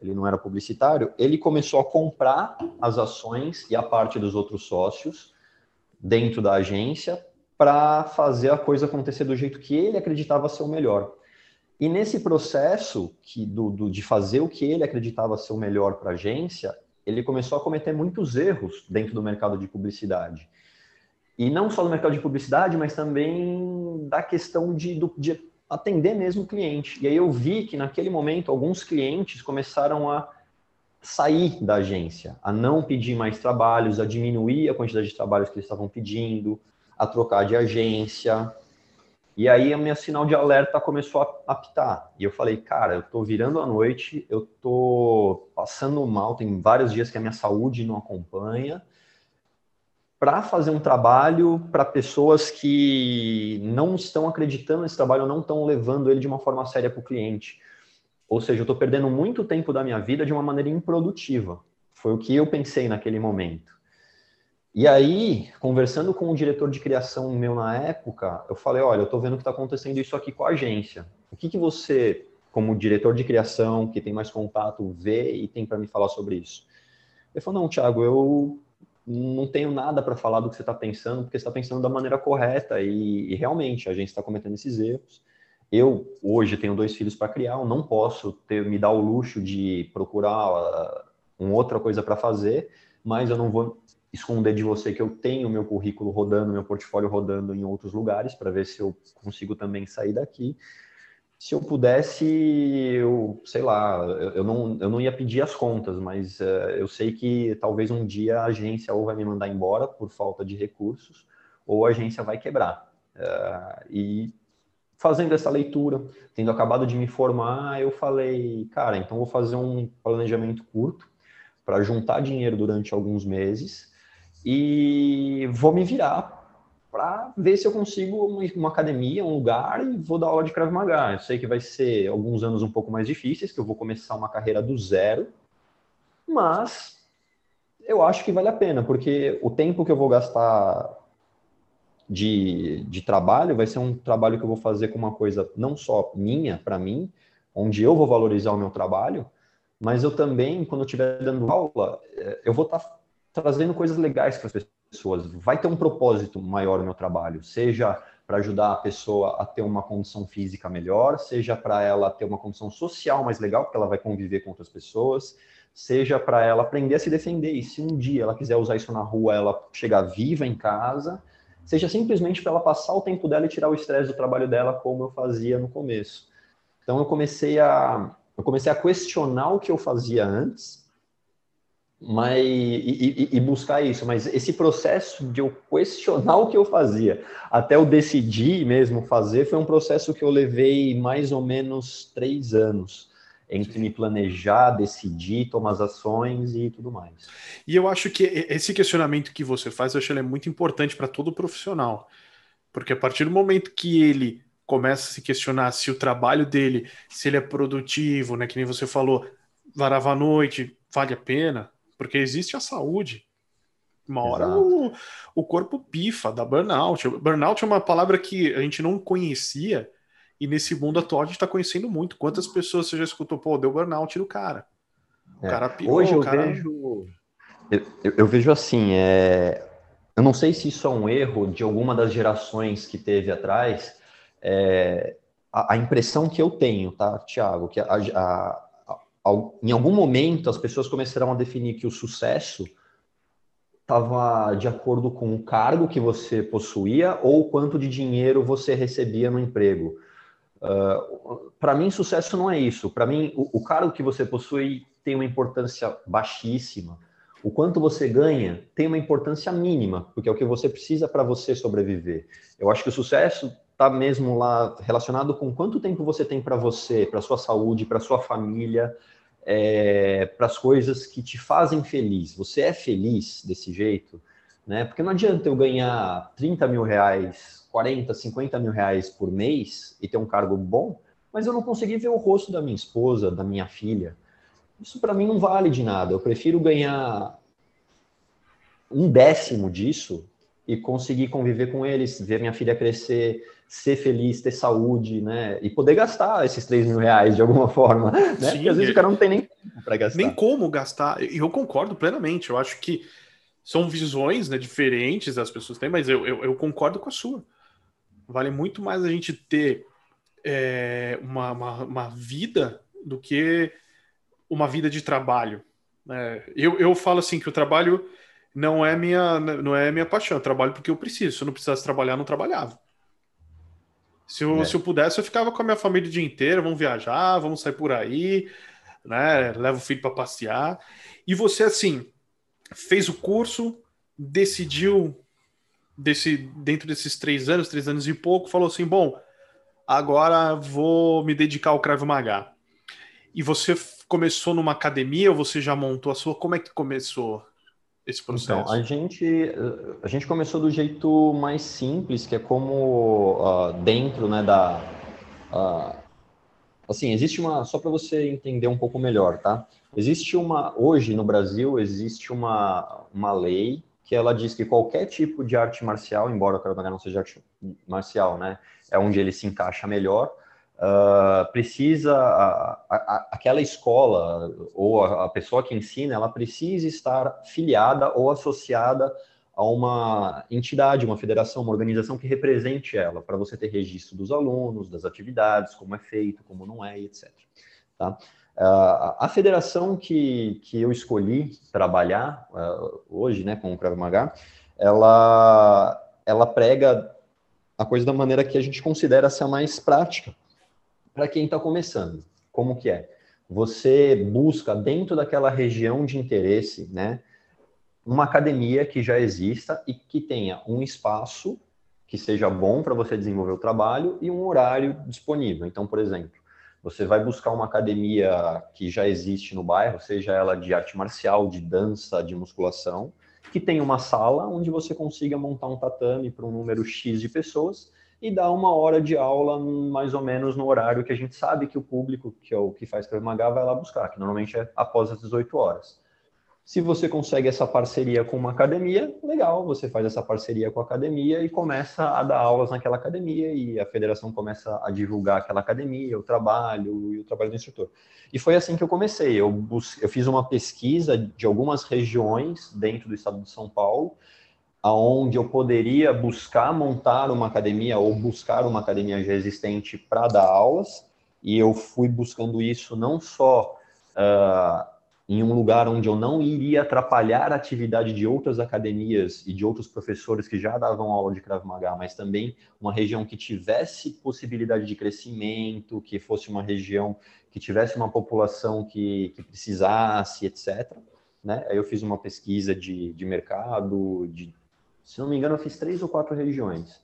Ele não era publicitário. Ele começou a comprar as ações e a parte dos outros sócios dentro da agência para fazer a coisa acontecer do jeito que ele acreditava ser o melhor. E nesse processo que, do, do de fazer o que ele acreditava ser o melhor para a agência, ele começou a cometer muitos erros dentro do mercado de publicidade. E não só no mercado de publicidade, mas também da questão de, do, de atender mesmo o cliente. E aí eu vi que naquele momento alguns clientes começaram a sair da agência, a não pedir mais trabalhos, a diminuir a quantidade de trabalhos que eles estavam pedindo, a trocar de agência. E aí a minha sinal de alerta começou a apitar. E eu falei, cara, eu tô virando a noite, eu tô passando mal, tem vários dias que a minha saúde não acompanha. Para fazer um trabalho para pessoas que não estão acreditando nesse trabalho, não estão levando ele de uma forma séria para o cliente. Ou seja, eu estou perdendo muito tempo da minha vida de uma maneira improdutiva. Foi o que eu pensei naquele momento. E aí, conversando com o diretor de criação meu na época, eu falei, olha, eu estou vendo que está acontecendo isso aqui com a agência. O que, que você, como diretor de criação, que tem mais contato, vê e tem para me falar sobre isso? Ele falou, não, Thiago, eu não tenho nada para falar do que você está pensando, porque você está pensando da maneira correta e, e realmente a gente está cometendo esses erros. Eu, hoje, tenho dois filhos para criar, eu não posso ter, me dar o luxo de procurar uh, uma outra coisa para fazer, mas eu não vou esconder de você que eu tenho meu currículo rodando, meu portfólio rodando em outros lugares para ver se eu consigo também sair daqui. Se eu pudesse, eu sei lá, eu não, eu não ia pedir as contas, mas uh, eu sei que talvez um dia a agência ou vai me mandar embora por falta de recursos, ou a agência vai quebrar. Uh, e fazendo essa leitura, tendo acabado de me formar, eu falei, cara, então vou fazer um planejamento curto para juntar dinheiro durante alguns meses e vou me virar para ver se eu consigo uma, academia, um lugar e vou dar aula de Krav Maga. Eu sei que vai ser alguns anos um pouco mais difíceis, que eu vou começar uma carreira do zero, mas eu acho que vale a pena, porque o tempo que eu vou gastar de, de trabalho vai ser um trabalho que eu vou fazer com uma coisa não só minha, para mim, onde eu vou valorizar o meu trabalho, mas eu também, quando eu estiver dando aula, eh, eu vou estar tá trazendo coisas legais para as pessoas. Vai ter um propósito maior no meu trabalho, seja para ajudar a pessoa a ter uma condição física melhor, seja para ela ter uma condição social mais legal, porque ela vai conviver com outras pessoas, seja para ela aprender a se defender. E se um dia ela quiser usar isso na rua, ela chegar viva em casa, seja simplesmente para ela passar o tempo dela e tirar o estresse do trabalho dela, como eu fazia no começo. Então eu comecei a eu comecei a questionar o que eu fazia antes mas e, e, buscar isso. Mas esse processo de eu questionar o que eu fazia até eu decidir mesmo fazer foi um processo que eu levei mais ou menos três anos entre me planejar, decidir, tomar as ações e tudo mais. E eu acho que esse questionamento que você faz, eu acho que é muito importante para todo profissional. Porque a partir do momento que ele começa a se questionar se o trabalho dele, se ele é produtivo, né, que nem você falou, varava a noite, vale a pena, porque existe a saúde. Uma hora o, o corpo pifa, dá burnout. Burnout é uma palavra que a gente não conhecia e nesse mundo atual a gente está conhecendo muito. Quantas pessoas você já escutou, pô, deu burnout do cara? O é. cara pirou, Hoje eu cara... vejo. Eu, eu, vejo assim, é... eu não sei se isso é um erro de alguma das gerações que teve atrás. É... A, a, impressão que eu tenho, tá, Tiago, que a, a, em algum momento as pessoas começaram a definir que o sucesso estava de acordo com o cargo que você possuía ou quanto de dinheiro você recebia no emprego. Uh, ah, para mim, sucesso não é isso. Para mim, o, o, cargo que você possui tem uma importância baixíssima. O quanto você ganha tem uma importância mínima, porque é o que você precisa para você sobreviver. Eu acho que o sucesso está mesmo lá relacionado com quanto tempo você tem para você, para sua saúde, para sua família, é, para as coisas que te fazem feliz. Você é feliz desse jeito, né? Porque não adianta eu ganhar 30 mil reais, 40, 50 mil reais por mês e ter um cargo bom, mas eu não conseguir ver o rosto da minha esposa, da minha filha. Isso para mim não vale de nada. Eu prefiro ganhar um décimo disso e conseguir conviver com eles, ver minha filha crescer, ser feliz, ter saúde, né? E poder gastar esses 3 mil reais de alguma (laughs) forma, né? Sim, Porque às vezes o cara não tem nem tempo para gastar. Nem como gastar. E eu concordo plenamente. Eu acho que são visões né, diferentes as pessoas têm, mas eu, eu, eu concordo com a sua. Vale muito mais a gente ter é, uma, uma, uma, vida do que uma vida de trabalho. É, eu, eu falo assim que o trabalho não é minha não é minha paixão. Eu trabalho porque eu preciso. Se eu não precisasse trabalhar, eu não trabalhava. Se eu, é. se eu pudesse, eu ficava com a minha família o dia inteiro, vamos viajar, vamos sair por aí, né? Leva o filho para passear. E você, assim, fez o curso, decidiu, desse, dentro desses três anos, três anos e pouco, falou assim: bom, agora vou me dedicar ao Krav Maga. E você começou numa academia ou você já montou a sua? Como é que começou esse processo? Então, a gente, a gente começou do jeito mais simples, que é como uh, dentro né, da. Uh, assim, existe uma. Só para você entender um pouco melhor, tá? Existe uma. Hoje no Brasil, existe uma, uma lei que ela diz que qualquer tipo de arte marcial, embora o Krav não seja arte marcial, né? É onde ele se encaixa melhor uh, precisa, a, a, aquela escola ou a, a, pessoa que ensina, ela precisa estar filiada ou associada a uma entidade, uma federação, uma organização que represente ela, para você ter registro dos alunos, das atividades, como é feito, como não é, etc. Tá? Uh, a federação que, que eu escolhi trabalhar uh, hoje, né, com o Krav Maga, ela, ela prega a coisa da maneira que a gente considera ser a mais prática para quem está começando. Como que é? Você busca dentro daquela região de interesse, né, uma academia que já exista e que tenha um espaço que seja bom para você desenvolver o trabalho e um horário disponível. Então, por exemplo, você vai buscar uma academia que já existe no bairro, seja ela de arte marcial, de dança, de musculação, que tenha uma sala onde você consiga montar um tatame para um número X de pessoas e dar uma hora de aula mais ou menos no horário que a gente sabe que o público, que é o que faz Krav Maga, vai lá buscar, que normalmente é após as 18 horas. Se você consegue essa parceria com uma academia, legal, você faz essa parceria com a academia e começa a dar aulas naquela academia e a federação começa a divulgar aquela academia, o trabalho e o trabalho do instrutor. E foi assim que eu comecei. Eu, eu fiz uma pesquisa de algumas regiões dentro do estado de São Paulo aonde eu poderia buscar montar uma academia ou buscar uma academia já existente para dar aulas, e eu fui buscando isso não só uh, em um lugar onde eu não iria atrapalhar a atividade de outras academias e de outros professores que já davam aula de Krav Maga, mas também uma região que tivesse possibilidade de crescimento, que fosse uma região que tivesse uma população que, que precisasse, etc. Né? Aí eu fiz uma pesquisa de, de mercado, de se não me engano, eu fiz três ou quatro regiões.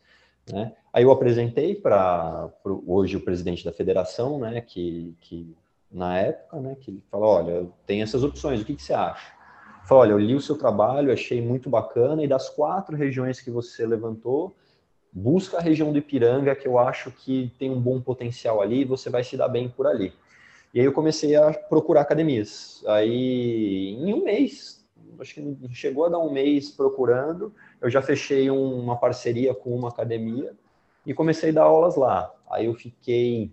Né? Aí eu apresentei para hoje o presidente da federação, né, que, que na época, né? Que ele falou, olha, tem essas opções, o que, que você acha? Falou, olha, eu li o seu trabalho, achei muito bacana, e das quatro regiões que você levantou, busca a região do Ipiranga, que eu acho que tem um bom potencial ali, você vai se dar bem por ali. E aí eu comecei a procurar academias. Aí, em um mês, acho que chegou a dar um mês procurando, eu já fechei um, uma parceria com uma academia e comecei a dar aulas lá. Aí eu fiquei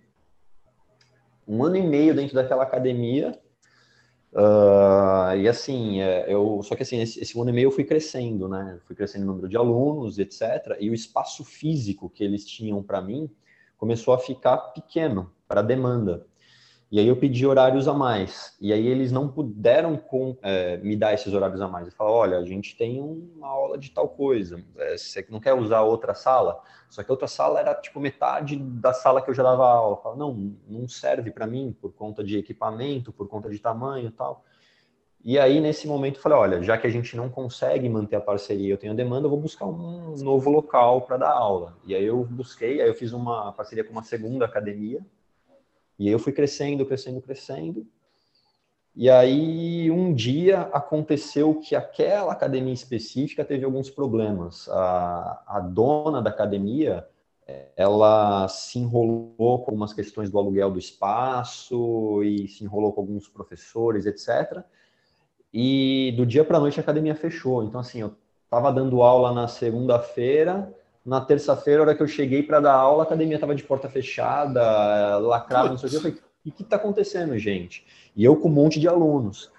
um ano e meio dentro daquela academia, Uh, e assim, é, eu só que assim, esse, esse ano e meio eu fui crescendo, né? Fui crescendo o número de alunos, etc. E o espaço físico que eles tinham para mim começou a ficar pequeno para demanda. E aí eu pedi horários a mais. E aí eles não puderam com, é, me dar esses horários a mais. Eu falo, olha, a gente tem uma aula de tal coisa. É, você não quer usar outra sala? Só que a outra sala era tipo metade da sala que eu já dava aula. Eu falo, não, não serve para mim por conta de equipamento, por conta de tamanho e tal. E aí, nesse momento, eu falei, olha, já que a gente não consegue manter a parceria, eu tenho demanda, eu vou buscar um novo local para dar aula. E aí eu busquei, aí eu fiz uma parceria com uma segunda academia, e eu fui crescendo, crescendo, crescendo. E aí, um dia aconteceu que aquela academia específica teve alguns problemas. A, a dona da academia, ela se enrolou com algumas questões do aluguel do espaço e se enrolou com alguns professores, etc. E do dia para a noite a academia fechou. Então, assim, eu estava dando aula na segunda-feira, na terça-feira, hora que eu cheguei para dar aula, a academia estava de porta fechada, lacrada, não sei o que. Eu falei, o que está acontecendo, gente? E eu com um monte de alunos.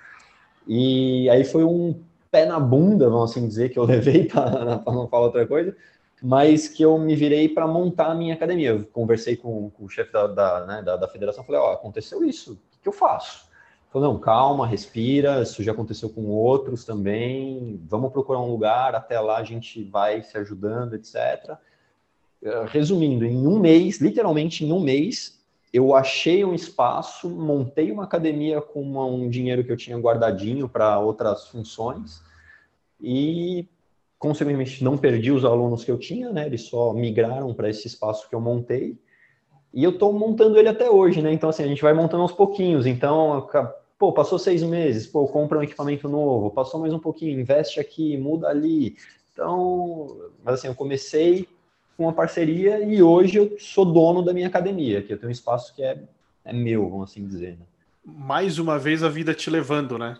E aí foi um pé na bunda, vamos assim dizer, que eu (laughs) levei para não falar outra coisa, mas que eu me virei para montar a minha academia. Eu conversei com, com o chefe da, da, né, da, da, federação, falei, ó, aconteceu isso, o que, que eu faço? Falou, não, calma, respira, isso já aconteceu com outros também, vamos procurar um lugar, até lá a gente vai se ajudando, etc. Eh, resumindo, em um mês, literalmente em um mês, eu achei um espaço, montei uma academia com uma, um dinheiro que eu tinha guardadinho para outras funções e, consequentemente, não perdi os alunos que eu tinha, né? Eles só migraram para esse espaço que eu montei e eu estou montando ele até hoje, né? Então, assim, a gente vai montando aos pouquinhos. Então, pô, passou seis meses, pô, compra um equipamento novo, passou mais um pouquinho, investe aqui, muda ali. Então, mas assim, eu comecei com uma parceria e hoje eu sou dono da minha academia, que eu tenho um espaço que é, é meu, vamos assim dizer. Né? Mais uma vez a vida te levando, né?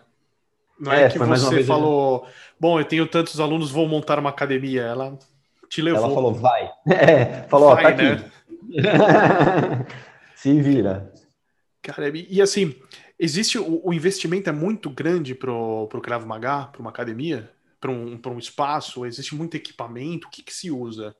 Não é, é que você falou, bom, eu tenho tantos alunos, vou montar uma academia. Ela te levou. Ela falou, vai. (laughs) É, falou, vai, ó, tá né? aqui. (laughs) Se vira. Cara, e, assim, existe o, o, investimento é muito grande para o Krav Maga, para uma academia, para um, um espaço, existe muito equipamento, o que, que se usa?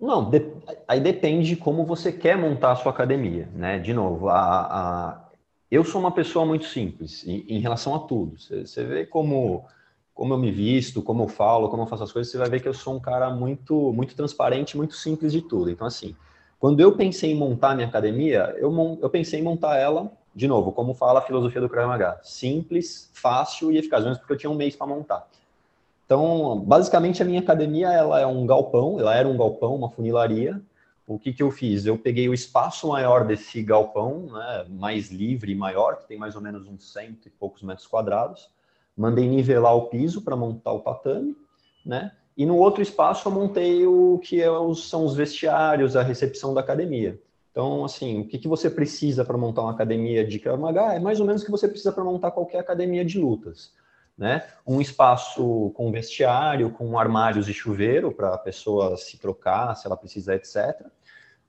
Não, de, aí depende como você quer montar a sua academia, né? De novo, a, a, eu sou uma pessoa muito simples em, em relação a tudo. Você, você vê como como eu me visto, como eu falo, como eu faço as coisas, você vai ver que eu sou um cara muito muito transparente, muito simples de tudo. Então assim, quando eu pensei em montar minha academia, eu, eu pensei em montar ela, de novo, como fala a filosofia do Krav Maga, simples, fácil e eficaz, mesmo porque eu tinha um mês para montar. Então, basicamente, a minha academia ela é um galpão, ela era um galpão, uma funilaria. O que, que eu fiz? Eu peguei o espaço maior desse galpão, né, mais livre maior, que tem mais ou menos uns cento e poucos metros quadrados, mandei nivelar o piso para montar o tatame, né? E no outro espaço eu montei o que é os, são os vestiários, a recepção da academia. Então, assim, o que, que você precisa para montar uma academia de Krav Maga é mais ou menos o que você precisa para montar qualquer academia de lutas. Né? Um espaço com vestiário, com armários e chuveiro para a pessoa se trocar, se ela precisar, etc.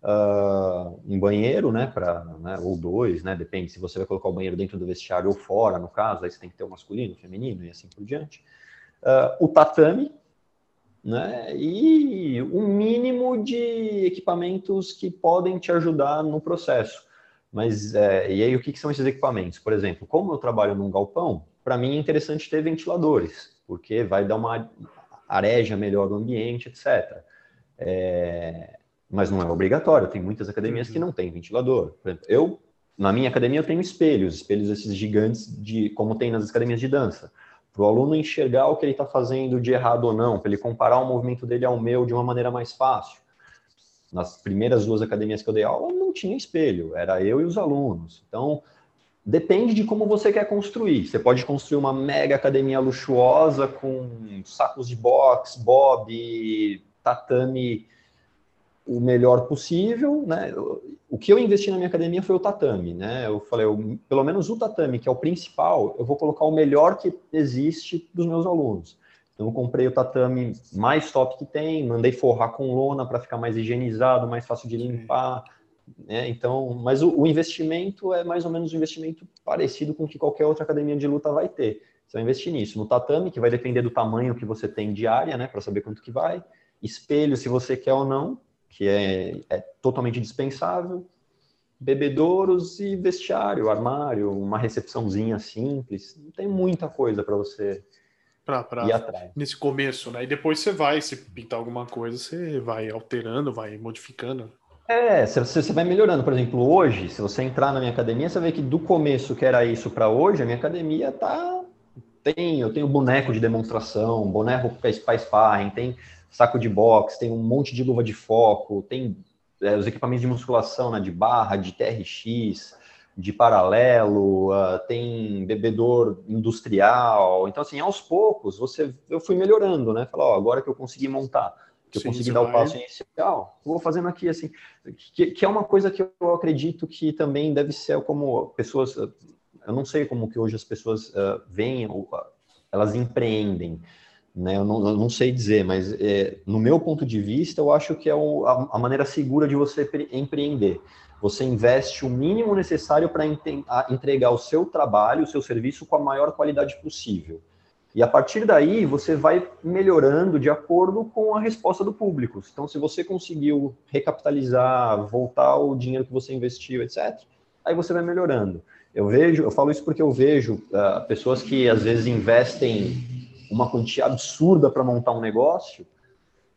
Uh, ah, um banheiro, né, para, né, ou dois, né, depende se você vai colocar o banheiro dentro do vestiário ou fora, no caso, aí você tem que ter o masculino, o feminino e assim por diante. Uh, o tatame, né? E um mínimo de equipamentos que podem te ajudar no processo. Mas é, e aí o que, que, são esses equipamentos? Por exemplo, como eu trabalho num galpão, para mim é interessante ter ventiladores, porque vai dar uma areja melhor no ambiente, etc. É, mas não é obrigatório. Tem muitas academias que uhum. não têm ventilador. Por exemplo, eu na minha academia eu tenho espelhos, espelhos esses gigantes de como tem nas academias de dança para o aluno enxergar o que ele está fazendo de errado ou não, para ele comparar o movimento dele ao meu de uma maneira mais fácil. Nas primeiras duas academias que eu dei aula, não tinha espelho, era eu e os alunos. Então, depende de como você quer construir. Você pode construir uma mega academia luxuosa com sacos de boxe, bob, tatame o melhor possível, né? O que eu investi na minha academia foi o tatame, né? Eu falei, eu, pelo menos o tatame, que é o principal, eu vou colocar o melhor que existe dos meus alunos. Então, eu comprei o tatame mais top que tem, mandei forrar com lona para ficar mais higienizado, mais fácil de limpar. Né? Então, mas o, o, investimento é mais ou menos um investimento parecido com o que qualquer outra academia de luta vai ter. Você vai investir nisso. No tatame, que vai depender do tamanho que você tem de área, né? Para saber quanto que vai. Espelho, se você quer ou não, que é, é totalmente dispensável. Bebedouros e vestiário, armário, uma recepçãozinha simples. Não tem muita coisa para você pra, pra, ir atrás. Nesse começo, né? E depois você vai, se pintar alguma coisa, você vai alterando, vai modificando. É, você, você vai melhorando. Por exemplo, hoje, se você entrar na minha academia, você vê que do começo que era isso para hoje, a minha academia tá. Tem, eu tenho boneco de demonstração, boneco para sparring, tem saco de boxe, tem um monte de luva de foco, tem é, os equipamentos de musculação, né, de barra, de TRX, de paralelo, uh, tem bebedor industrial. Então, assim, aos poucos, você, eu fui melhorando, né? Falar, ó, agora que eu consegui montar que eu Sim, consegui dar vai... o passo inicial, vou fazendo aqui, assim, que, que, é uma coisa que eu acredito que também deve ser como pessoas, eu não sei como que hoje as pessoas uh, veem, elas empreendem, né, eu não, eu não sei dizer, mas é, no meu ponto de vista, eu acho que é o, a, a, maneira segura de você empreender. Você investe o mínimo necessário para entregar o seu trabalho, o seu serviço com a maior qualidade possível. E a partir daí, você vai melhorando de acordo com a resposta do público. Então, se você conseguiu recapitalizar, voltar o dinheiro que você investiu, etc., aí você vai melhorando. Eu vejo, eu falo isso porque eu vejo uh, pessoas que às vezes investem uma quantia absurda para montar um negócio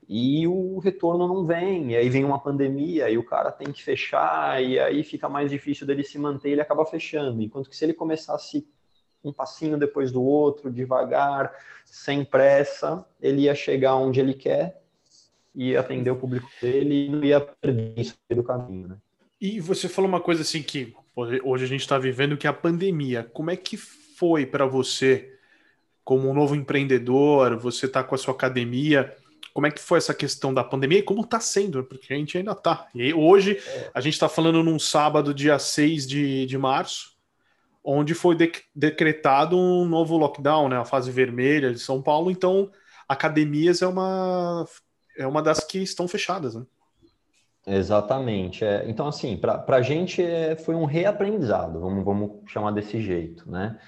e o retorno não vem, e aí vem uma pandemia e o cara tem que fechar, e aí fica mais difícil dele se manter, ele acaba fechando. Enquanto que se ele começasse um passinho depois do outro, devagar, sem pressa, ele ia chegar onde ele quer e atender o público dele e não ia perder isso do caminho, né? E você falou uma coisa assim que hoje a gente está vivendo que é a pandemia. Como é que foi para você, como um novo empreendedor, você está com a sua academia? Como é que foi essa questão da pandemia e como está sendo? Porque a gente ainda está. E hoje a gente está falando num sábado, dia 6 de, de março onde foi de decretado um novo lockdown, né, a fase vermelha de São Paulo. Então, academias é uma é uma das que estão fechadas, né? Exatamente. É, então, assim, para a gente é, foi um reaprendizado, vamos, vamos chamar desse jeito, né?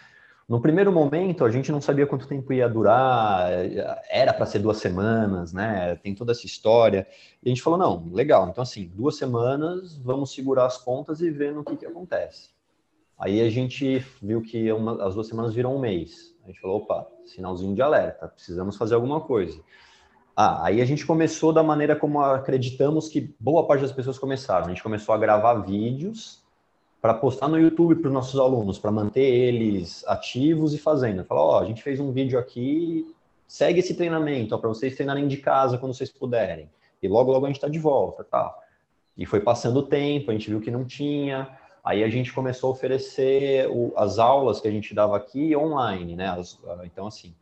No primeiro momento, a gente não sabia quanto tempo ia durar, era para ser duas semanas, né? Tem toda essa história. E a gente falou: não, legal, então, assim, duas semanas, vamos segurar as pontas e ver no que, que acontece. Aí a gente viu que uma, as duas semanas viram um mês. A gente falou, opa, sinalzinho de alerta, precisamos fazer alguma coisa. Ah, aí a gente começou da maneira como acreditamos que boa parte das pessoas começaram. A gente começou a gravar vídeos para postar no YouTube para os nossos alunos, para manter eles ativos e fazendo. Falar, ó, oh, a gente fez um vídeo aqui, segue esse treinamento, para vocês treinarem de casa quando vocês puderem. E logo, logo a gente está de volta, tá? E foi passando o tempo, a gente viu que não tinha. Aí a gente começou a oferecer o, as aulas que a gente dava aqui online, né? As, ah, então, assim,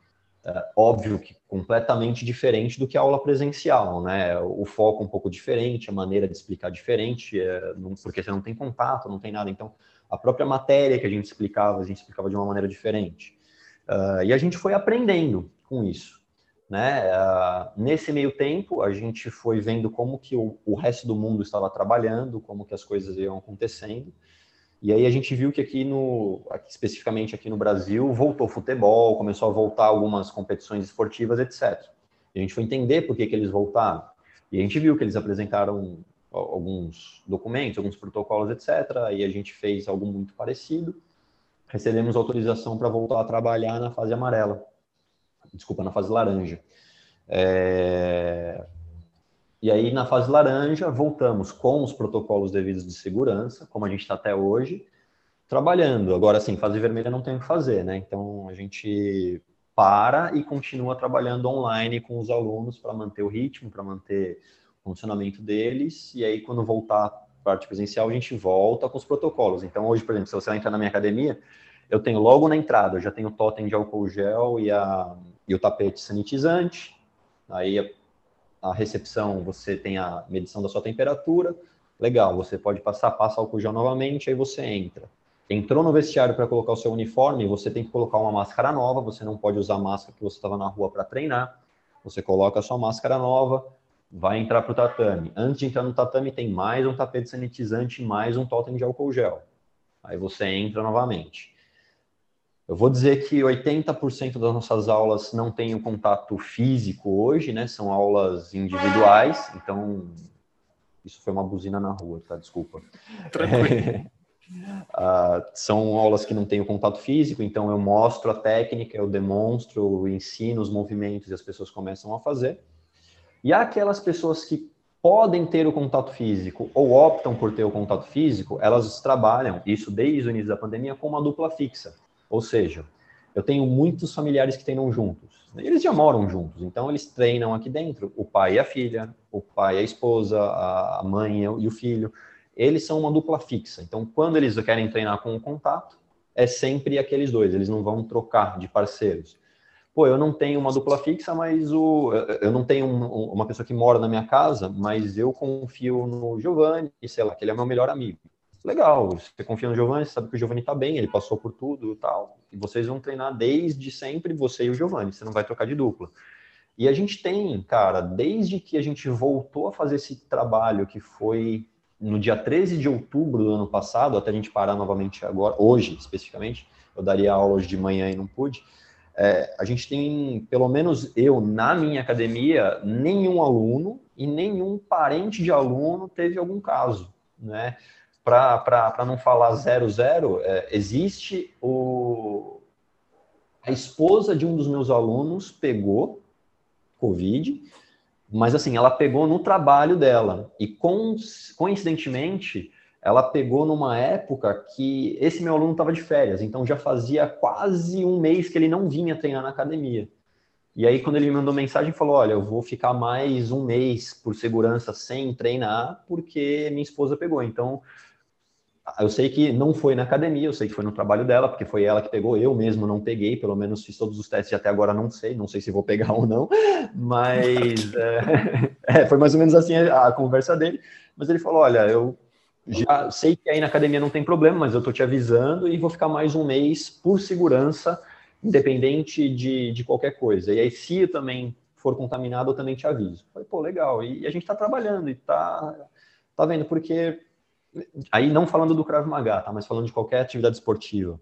é, óbvio que completamente diferente do que a aula presencial, né? O foco um pouco diferente, a maneira de explicar diferente, é, não, porque você não tem contato, não tem nada. Então, a própria matéria que a gente explicava, a gente explicava de uma maneira diferente. Uh, e a gente foi aprendendo com isso. Né? Uh, nesse meio tempo, a gente foi vendo como que o, o, resto do mundo estava trabalhando, como que as coisas iam acontecendo. E aí a gente viu que aqui no, aqui, especificamente aqui no Brasil, voltou futebol, começou a voltar algumas competições esportivas, etc. E a gente foi entender por que, que eles voltaram. E a gente viu que eles apresentaram alguns documentos, alguns protocolos, etc. E a gente fez algo muito parecido. Recebemos autorização para voltar a trabalhar na fase amarela desculpa, na fase laranja. É... E aí, na fase laranja, voltamos com os protocolos devidos de segurança, como a gente está até hoje, trabalhando. Agora, sim, fase vermelha não tem o que fazer, né? Então, a gente para e continua trabalhando online com os alunos para manter o ritmo, para manter o funcionamento deles. E aí, quando voltar parte presencial, a gente volta com os protocolos. Então, hoje, por exemplo, se você entrar na minha academia, eu tenho logo na entrada, eu já tenho o totem de álcool gel e, a, e o tapete sanitizante. Aí a, recepção, você tem a medição da sua temperatura. Legal, você pode passar, passa álcool gel novamente, aí você entra. Entrou no vestiário para colocar o seu uniforme, você tem que colocar uma máscara nova, você não pode usar a máscara que você estava na rua para treinar. Você coloca a sua máscara nova, vai entrar para o tatame. Antes de entrar no tatame, tem mais um tapete sanitizante, mais um totem de álcool gel. Aí você entra novamente. Eu vou dizer que 80% das nossas aulas não têm o contato físico hoje, né? São aulas individuais, então isso foi uma buzina na rua, tá? Desculpa. Tranquilo. Uh, (laughs) são aulas que não têm o contato físico, então eu mostro a técnica, eu demonstro, eu ensino os movimentos e as pessoas começam a fazer. E há aquelas pessoas que podem ter o contato físico ou optam por ter o contato físico, elas trabalham, isso desde o início da pandemia, com uma dupla fixa. Ou seja, eu tenho muitos familiares que treinam juntos. Eles já moram juntos, então eles treinam aqui dentro, o pai e a filha, o pai e a esposa, a mãe e o filho eles são uma dupla fixa. Então, quando eles querem treinar com o contato, é sempre aqueles dois, eles não vão trocar de parceiros. Pô, eu não tenho uma dupla fixa, mas o, eu não tenho um, uma pessoa que mora na minha casa, mas eu confio no Giovanni, sei lá, que ele é meu melhor amigo. Legal, você confia no Giovanni, você sabe que o Giovanni tá bem, ele passou por tudo e tal. E vocês vão treinar desde sempre, você e o Giovanni, você não vai trocar de dupla. E a gente tem, cara, desde que a gente voltou a fazer esse trabalho que foi no dia 13 de outubro do ano passado, até a gente parar novamente agora, hoje especificamente, eu daria aula hoje de manhã e não pude, é, a gente tem, pelo menos eu, na minha academia, nenhum aluno e nenhum parente de aluno teve algum caso, né? Para não falar zero, zero, é, existe o... A esposa de um dos meus alunos pegou Covid, mas assim, ela pegou no trabalho dela. E coincidentemente, ela pegou numa época que esse meu aluno estava de férias, então já fazia quase um mês que ele não vinha treinar na academia. E aí, quando ele me mandou mensagem, falou: Olha, eu vou ficar mais um mês por segurança sem treinar, porque minha esposa pegou. Então, eu sei que não foi na academia, eu sei que foi no trabalho dela, porque foi ela que pegou, eu mesmo não peguei, pelo menos fiz todos os testes e até agora não sei, não sei se vou pegar ou não, mas (laughs) é, é, foi mais ou menos assim a, a, conversa dele. Mas ele falou: Olha, eu já sei que aí na academia não tem problema, mas eu tô te avisando e vou ficar mais um mês por segurança, independente de, de qualquer coisa. E aí, se eu também for contaminado, eu também te aviso. Eu falei, pô, legal. E, e a gente tá trabalhando e tá, tá vendo, porque aí não falando do Krav Maga, tá? Mas falando de qualquer atividade esportiva.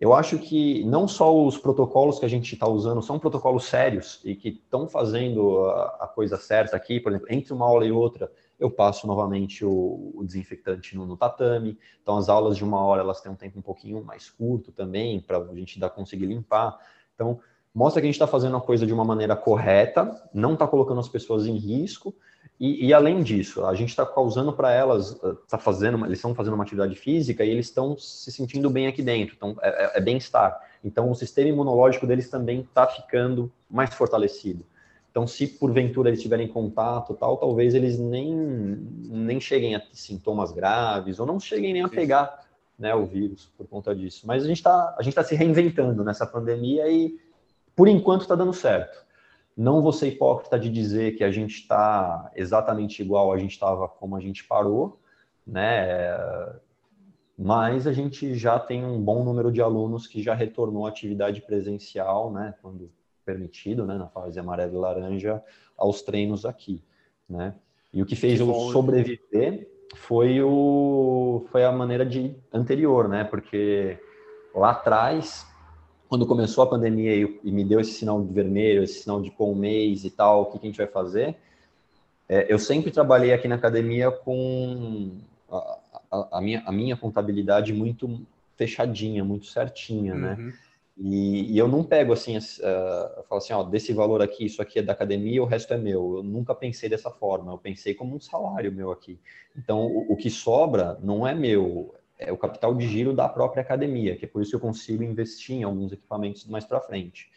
Eu acho que não só os protocolos que a gente está usando são protocolos sérios e que estão fazendo a, a, coisa certa aqui, por exemplo, entre uma aula e outra, eu passo novamente o, o desinfetante no, no, tatame. Então, as aulas de uma hora elas têm um tempo um pouquinho mais curto também para a gente dar, conseguir limpar. Então, mostra que a gente está fazendo a coisa de uma maneira correta, não está colocando as pessoas em risco e, e, além disso, a gente está causando para elas, está fazendo, eles estão fazendo uma atividade física e eles estão se sentindo bem aqui dentro, então é, é, bem-estar. Então o sistema imunológico deles também está ficando mais fortalecido. Então, se porventura eles tiverem contato tal, talvez eles nem, nem cheguem a sintomas graves ou não cheguem nem a pegar né, o vírus por conta disso. Mas a gente está tá se reinventando nessa pandemia e, por enquanto, está dando certo. Não vou ser hipócrita de dizer que a gente está exatamente igual a gente estava como a gente parou, né? Mas a gente já tem um bom número de alunos que já retornou à atividade presencial, né? Quando permitido, né? Na fase amarela e laranja, aos treinos aqui, né? E o que fez que eu sobreviver foi o foi a maneira de anterior, né? Porque lá atrás quando começou a pandemia e, e, me deu esse sinal de vermelho, esse sinal de com um mês e tal, o que, que a gente vai fazer? É, eu sempre trabalhei aqui na academia com a, a, a, minha, a minha contabilidade muito fechadinha, muito certinha, né? uhum. né? E, e, eu não pego assim, uh, falo assim, ó, desse valor aqui, isso aqui é da academia, o resto é meu. Eu nunca pensei dessa forma, eu pensei como um salário meu aqui. Então, o, o que sobra não é meu, é o capital de giro da própria academia, que é por isso que eu consigo investir em alguns equipamentos mais para frente.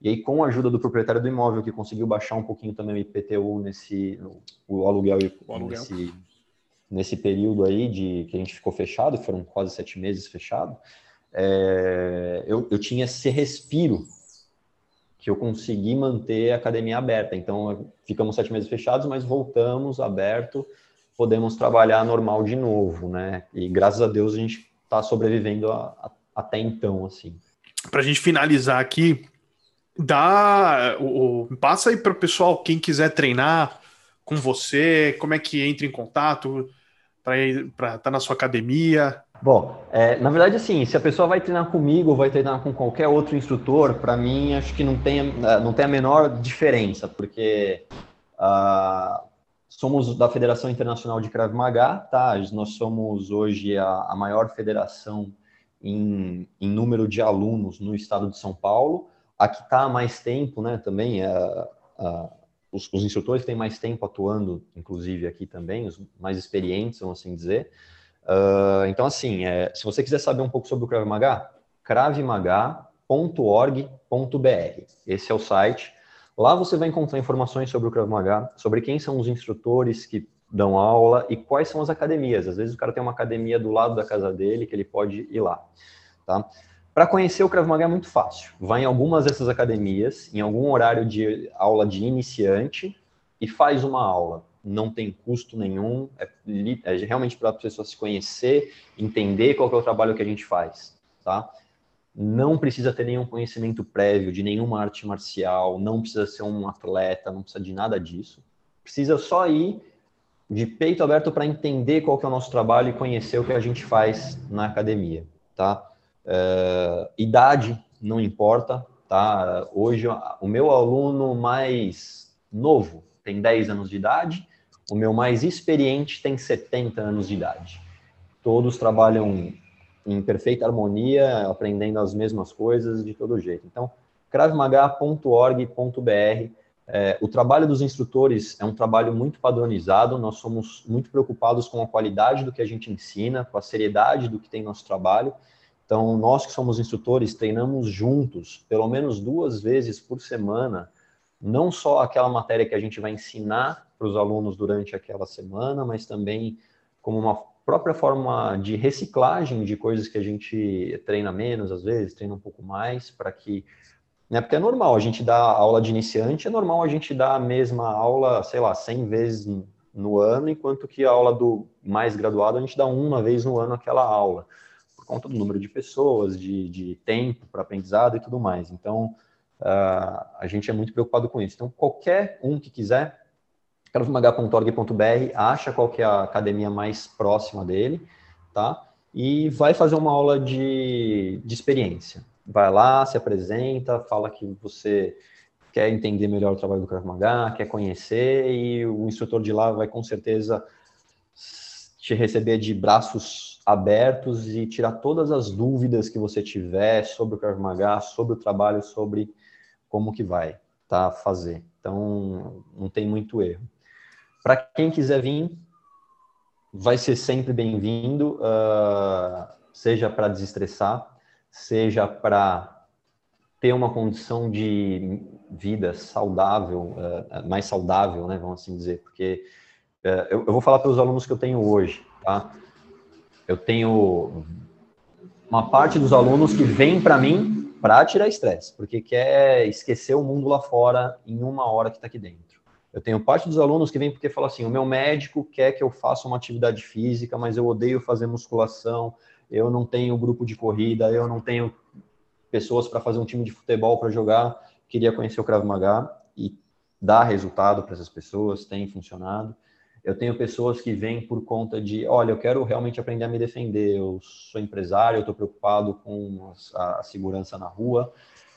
E aí, com a ajuda do proprietário do imóvel, que conseguiu baixar um pouquinho também o IPTU nesse, o aluguel, o aluguel. Nesse, nesse período aí de que a gente ficou fechado, foram quase sete meses fechado, é, eu, eu tinha esse respiro que eu consegui manter a academia aberta. Então, ficamos sete meses fechados, mas voltamos aberto, podemos trabalhar normal de novo, né? E graças a Deus a gente está sobrevivendo a, a, até então, assim. Para a gente finalizar aqui, dá o, passa aí para o pessoal quem quiser treinar com você, como é que entra em contato para estar tá na sua academia. Bom, é, na verdade, assim, se a pessoa vai treinar comigo ou vai treinar com qualquer outro instrutor, para mim acho que não tem, é, não tem a menor diferença, porque uh, somos da Federação Internacional de Krav Maga, tá? Nós somos hoje a, a maior federação em, em, número de alunos no estado de São Paulo. Aqui está há mais tempo, né? Também uh, os, os, instrutores têm mais tempo atuando, inclusive aqui também, os mais experientes, vamos assim dizer. Uh, então, assim, é, se você quiser saber um pouco sobre o Krav Maga, kravmaga.org.br. Esse é o site. Lá você vai encontrar informações sobre o Krav Maga, sobre quem são os instrutores que dão aula e quais são as academias. Às vezes o cara tem uma academia do lado da casa dele que ele pode ir lá, tá? Para conhecer o Krav Maga é muito fácil. Vai em algumas dessas academias, em algum horário de aula de iniciante e faz uma aula não tem custo nenhum, é, é realmente para a pessoa se conhecer, entender qual é o trabalho que a gente faz, tá? Não precisa ter nenhum conhecimento prévio de nenhuma arte marcial, não precisa ser um atleta, não precisa de nada disso. Precisa só ir de peito aberto para entender qual que é o nosso trabalho e conhecer o que a gente faz na academia, tá? É, idade não importa, tá? Hoje o meu aluno mais novo tem 10 anos de idade o meu mais experiente tem 70 anos de idade. Todos trabalham em perfeita harmonia, aprendendo as mesmas coisas de todo jeito. Então, kravmaga.org.br. É, o trabalho dos instrutores é um trabalho muito padronizado, nós somos muito preocupados com a qualidade do que a gente ensina, com a seriedade do que tem nosso trabalho. Então, nós que somos instrutores, treinamos juntos, pelo menos duas vezes por semana, não só aquela matéria que a gente vai ensinar para os alunos durante aquela semana, mas também como uma própria forma de reciclagem de coisas que a gente treina menos, às vezes, treina um pouco mais, para que. Né, porque é normal, a gente dá aula de iniciante, é normal a gente dar a mesma aula, sei lá, 100 vezes no ano, enquanto que a aula do mais graduado a gente dá uma vez no ano aquela aula, por conta do número de pessoas, de, de tempo para aprendizado e tudo mais. Então, uh, a gente é muito preocupado com isso. Então, qualquer um que quiser kravmaga.org.br, acha qual que é a academia mais próxima dele, tá? E vai fazer uma aula de, de experiência. Vai lá, se apresenta, fala que você quer entender melhor o trabalho do Krav Maga, quer conhecer, e o instrutor de lá vai com certeza te receber de braços abertos e tirar todas as dúvidas que você tiver sobre o Krav Maga, sobre o trabalho, sobre como que vai tá, fazer. Então, não tem muito erro. Para quem quiser vir, vai ser sempre bem-vindo, uh, seja para desestressar, seja para ter uma condição de vida saudável, uh, mais saudável, né, vamos assim dizer, porque uh, eu, eu, vou falar para os alunos que eu tenho hoje, tá? Eu tenho uma parte dos alunos que vem para mim para tirar estresse, porque quer esquecer o mundo lá fora em uma hora que está aqui dentro. Eu tenho parte dos alunos que vem porque fala assim: o meu médico quer que eu faça uma atividade física, mas eu odeio fazer musculação, eu não tenho grupo de corrida, eu não tenho pessoas para fazer um time de futebol para jogar, queria conhecer o Krav Maga e dar resultado para essas pessoas, tem funcionado. Eu tenho pessoas que vêm por conta de, olha, eu quero realmente aprender a me defender, eu sou empresário, eu estou preocupado com a segurança na rua,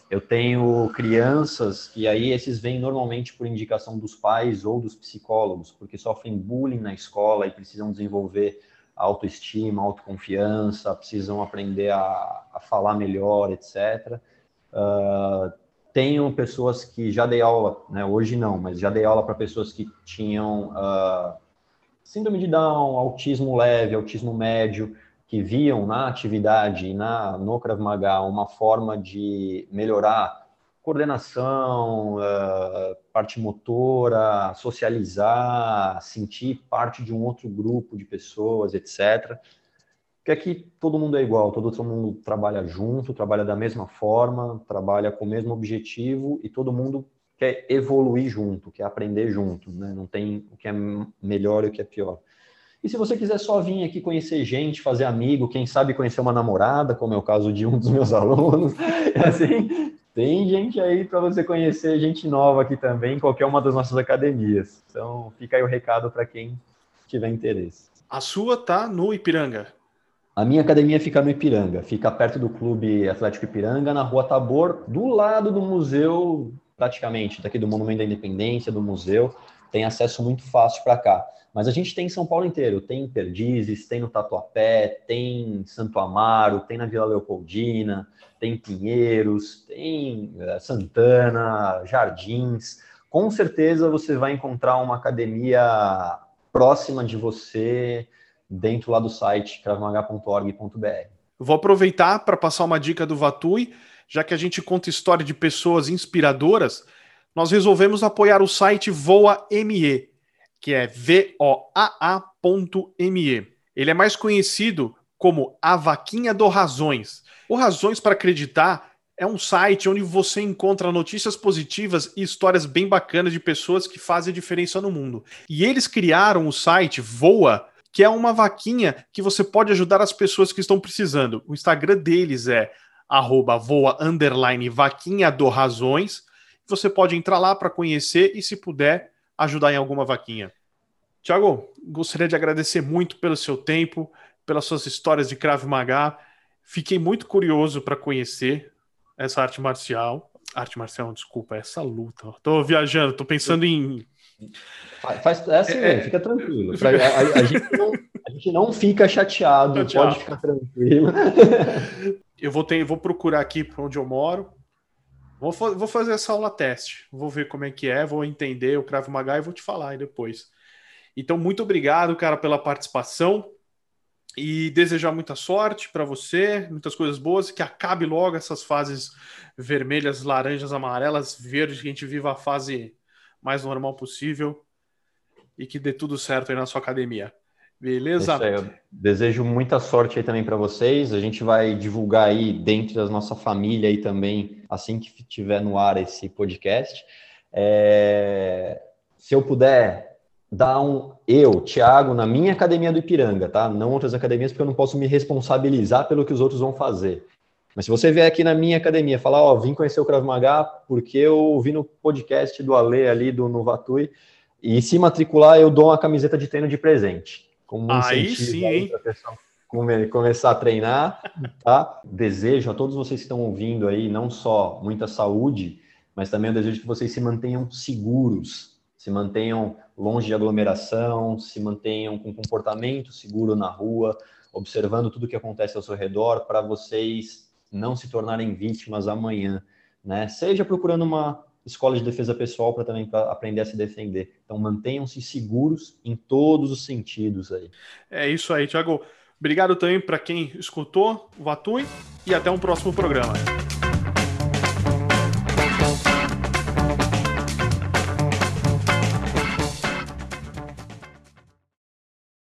eu tenho crianças e aí esses vêm normalmente por indicação dos pais ou dos psicólogos, porque sofrem bullying na escola e precisam desenvolver autoestima, autoconfiança, precisam aprender a, a falar melhor, etc. Uh, ah, tenho pessoas que já dei aula, né, hoje não, mas já dei aula para pessoas que tinham uh, síndrome de Down, autismo leve, autismo médio, que viam na atividade e na, no Krav Maga uma forma de melhorar coordenação, uh, parte motora, socializar, sentir parte de um outro grupo de pessoas, etc. Porque aqui todo mundo é igual, todo mundo trabalha junto, trabalha da mesma forma, trabalha com o mesmo objetivo e todo mundo quer evoluir junto, quer aprender junto, né? Não tem o que é melhor e o que é pior. E se você quiser só vir aqui conhecer gente, fazer amigo, quem sabe conhecer uma namorada, como é o caso de um dos meus (laughs) alunos, assim, tem gente aí para você conhecer, gente nova aqui também, em qualquer uma das nossas academias. Então, fica aí o recado para quem tiver interesse. A sua tá no Ipiranga? A minha academia fica no Ipiranga, fica perto do Clube Atlético Ipiranga, na Rua Tabor, do lado do museu, praticamente, daqui do Monumento da Independência, do museu, tem acesso muito fácil para cá. Mas a gente tem em São Paulo inteiro, tem em Perdizes, tem no Tatuapé, tem em Santo Amaro, tem na Vila Leopoldina, tem Pinheiros, tem eh, Santana, Jardins. Com certeza você vai encontrar uma academia próxima de você dentro lá do site cravmh.org.br. Vou aproveitar para passar uma dica do Vatui, já que a gente conta história de pessoas inspiradoras, nós resolvemos apoiar o site Voa ME, que é V-O-A-A.me. Ele é mais conhecido como a Vaquinha do Razões. O Razões para Acreditar é um site onde você encontra notícias positivas e histórias bem bacanas de pessoas que fazem diferença no mundo. E eles criaram o site Voa, que é uma vaquinha que você pode ajudar as pessoas que estão precisando. O Instagram deles é arroba voa underline vaquinha do razões. Você pode entrar lá para conhecer e, se puder, ajudar em alguma vaquinha. Tiago, gostaria de agradecer muito pelo seu tempo, pelas suas histórias de Krav Maga. Fiquei muito curioso para conhecer essa arte marcial. Arte marcial, desculpa, essa luta. Tô viajando, tô pensando em. Faz, é assim, é, fica tranquilo. Pra, a, a, gente não, a, gente não, fica chateado, chateado. pode ficar tranquilo. Eu vou, ter, vou procurar aqui onde eu moro. Vou, vou fazer essa aula teste. Vou ver como é que é, vou entender o Krav Maga e vou te falar aí depois. Então, muito obrigado, cara, pela participação e desejar muita sorte para você, muitas coisas boas, que acabe logo essas fases vermelhas, laranjas, amarelas, verdes, que a gente viva a fase mais normal possível e que dê tudo certo aí na sua academia. Beleza? Aí, eu desejo muita sorte aí também para vocês. A gente vai divulgar aí dentro da nossa família aí também, assim que tiver no ar esse podcast. É... Se eu puder dar um eu, Thiago, na minha academia do Ipiranga, tá? Não outras academias, porque eu não posso me responsabilizar pelo que os outros vão fazer. Mas se você vier aqui na minha academia falar, ó, vim conhecer o Krav Maga porque eu vi no podcast do Ale ali do Novatui e se matricular eu dou uma camiseta de treino de presente. Como um aí sim, hein? Come, começar a treinar, tá? Desejo a todos vocês que estão ouvindo aí não só muita saúde, mas também eu desejo que vocês se mantenham seguros, se mantenham longe de aglomeração, se mantenham com comportamento seguro na rua, observando tudo que acontece ao seu redor para vocês não se tornarem vítimas amanhã, né? Seja procurando uma escola de defesa pessoal para também pra aprender a se defender. Então mantenham-se seguros em todos os sentidos aí. É isso aí, Thiago. Obrigado também para quem escutou o Vatui e até um próximo programa.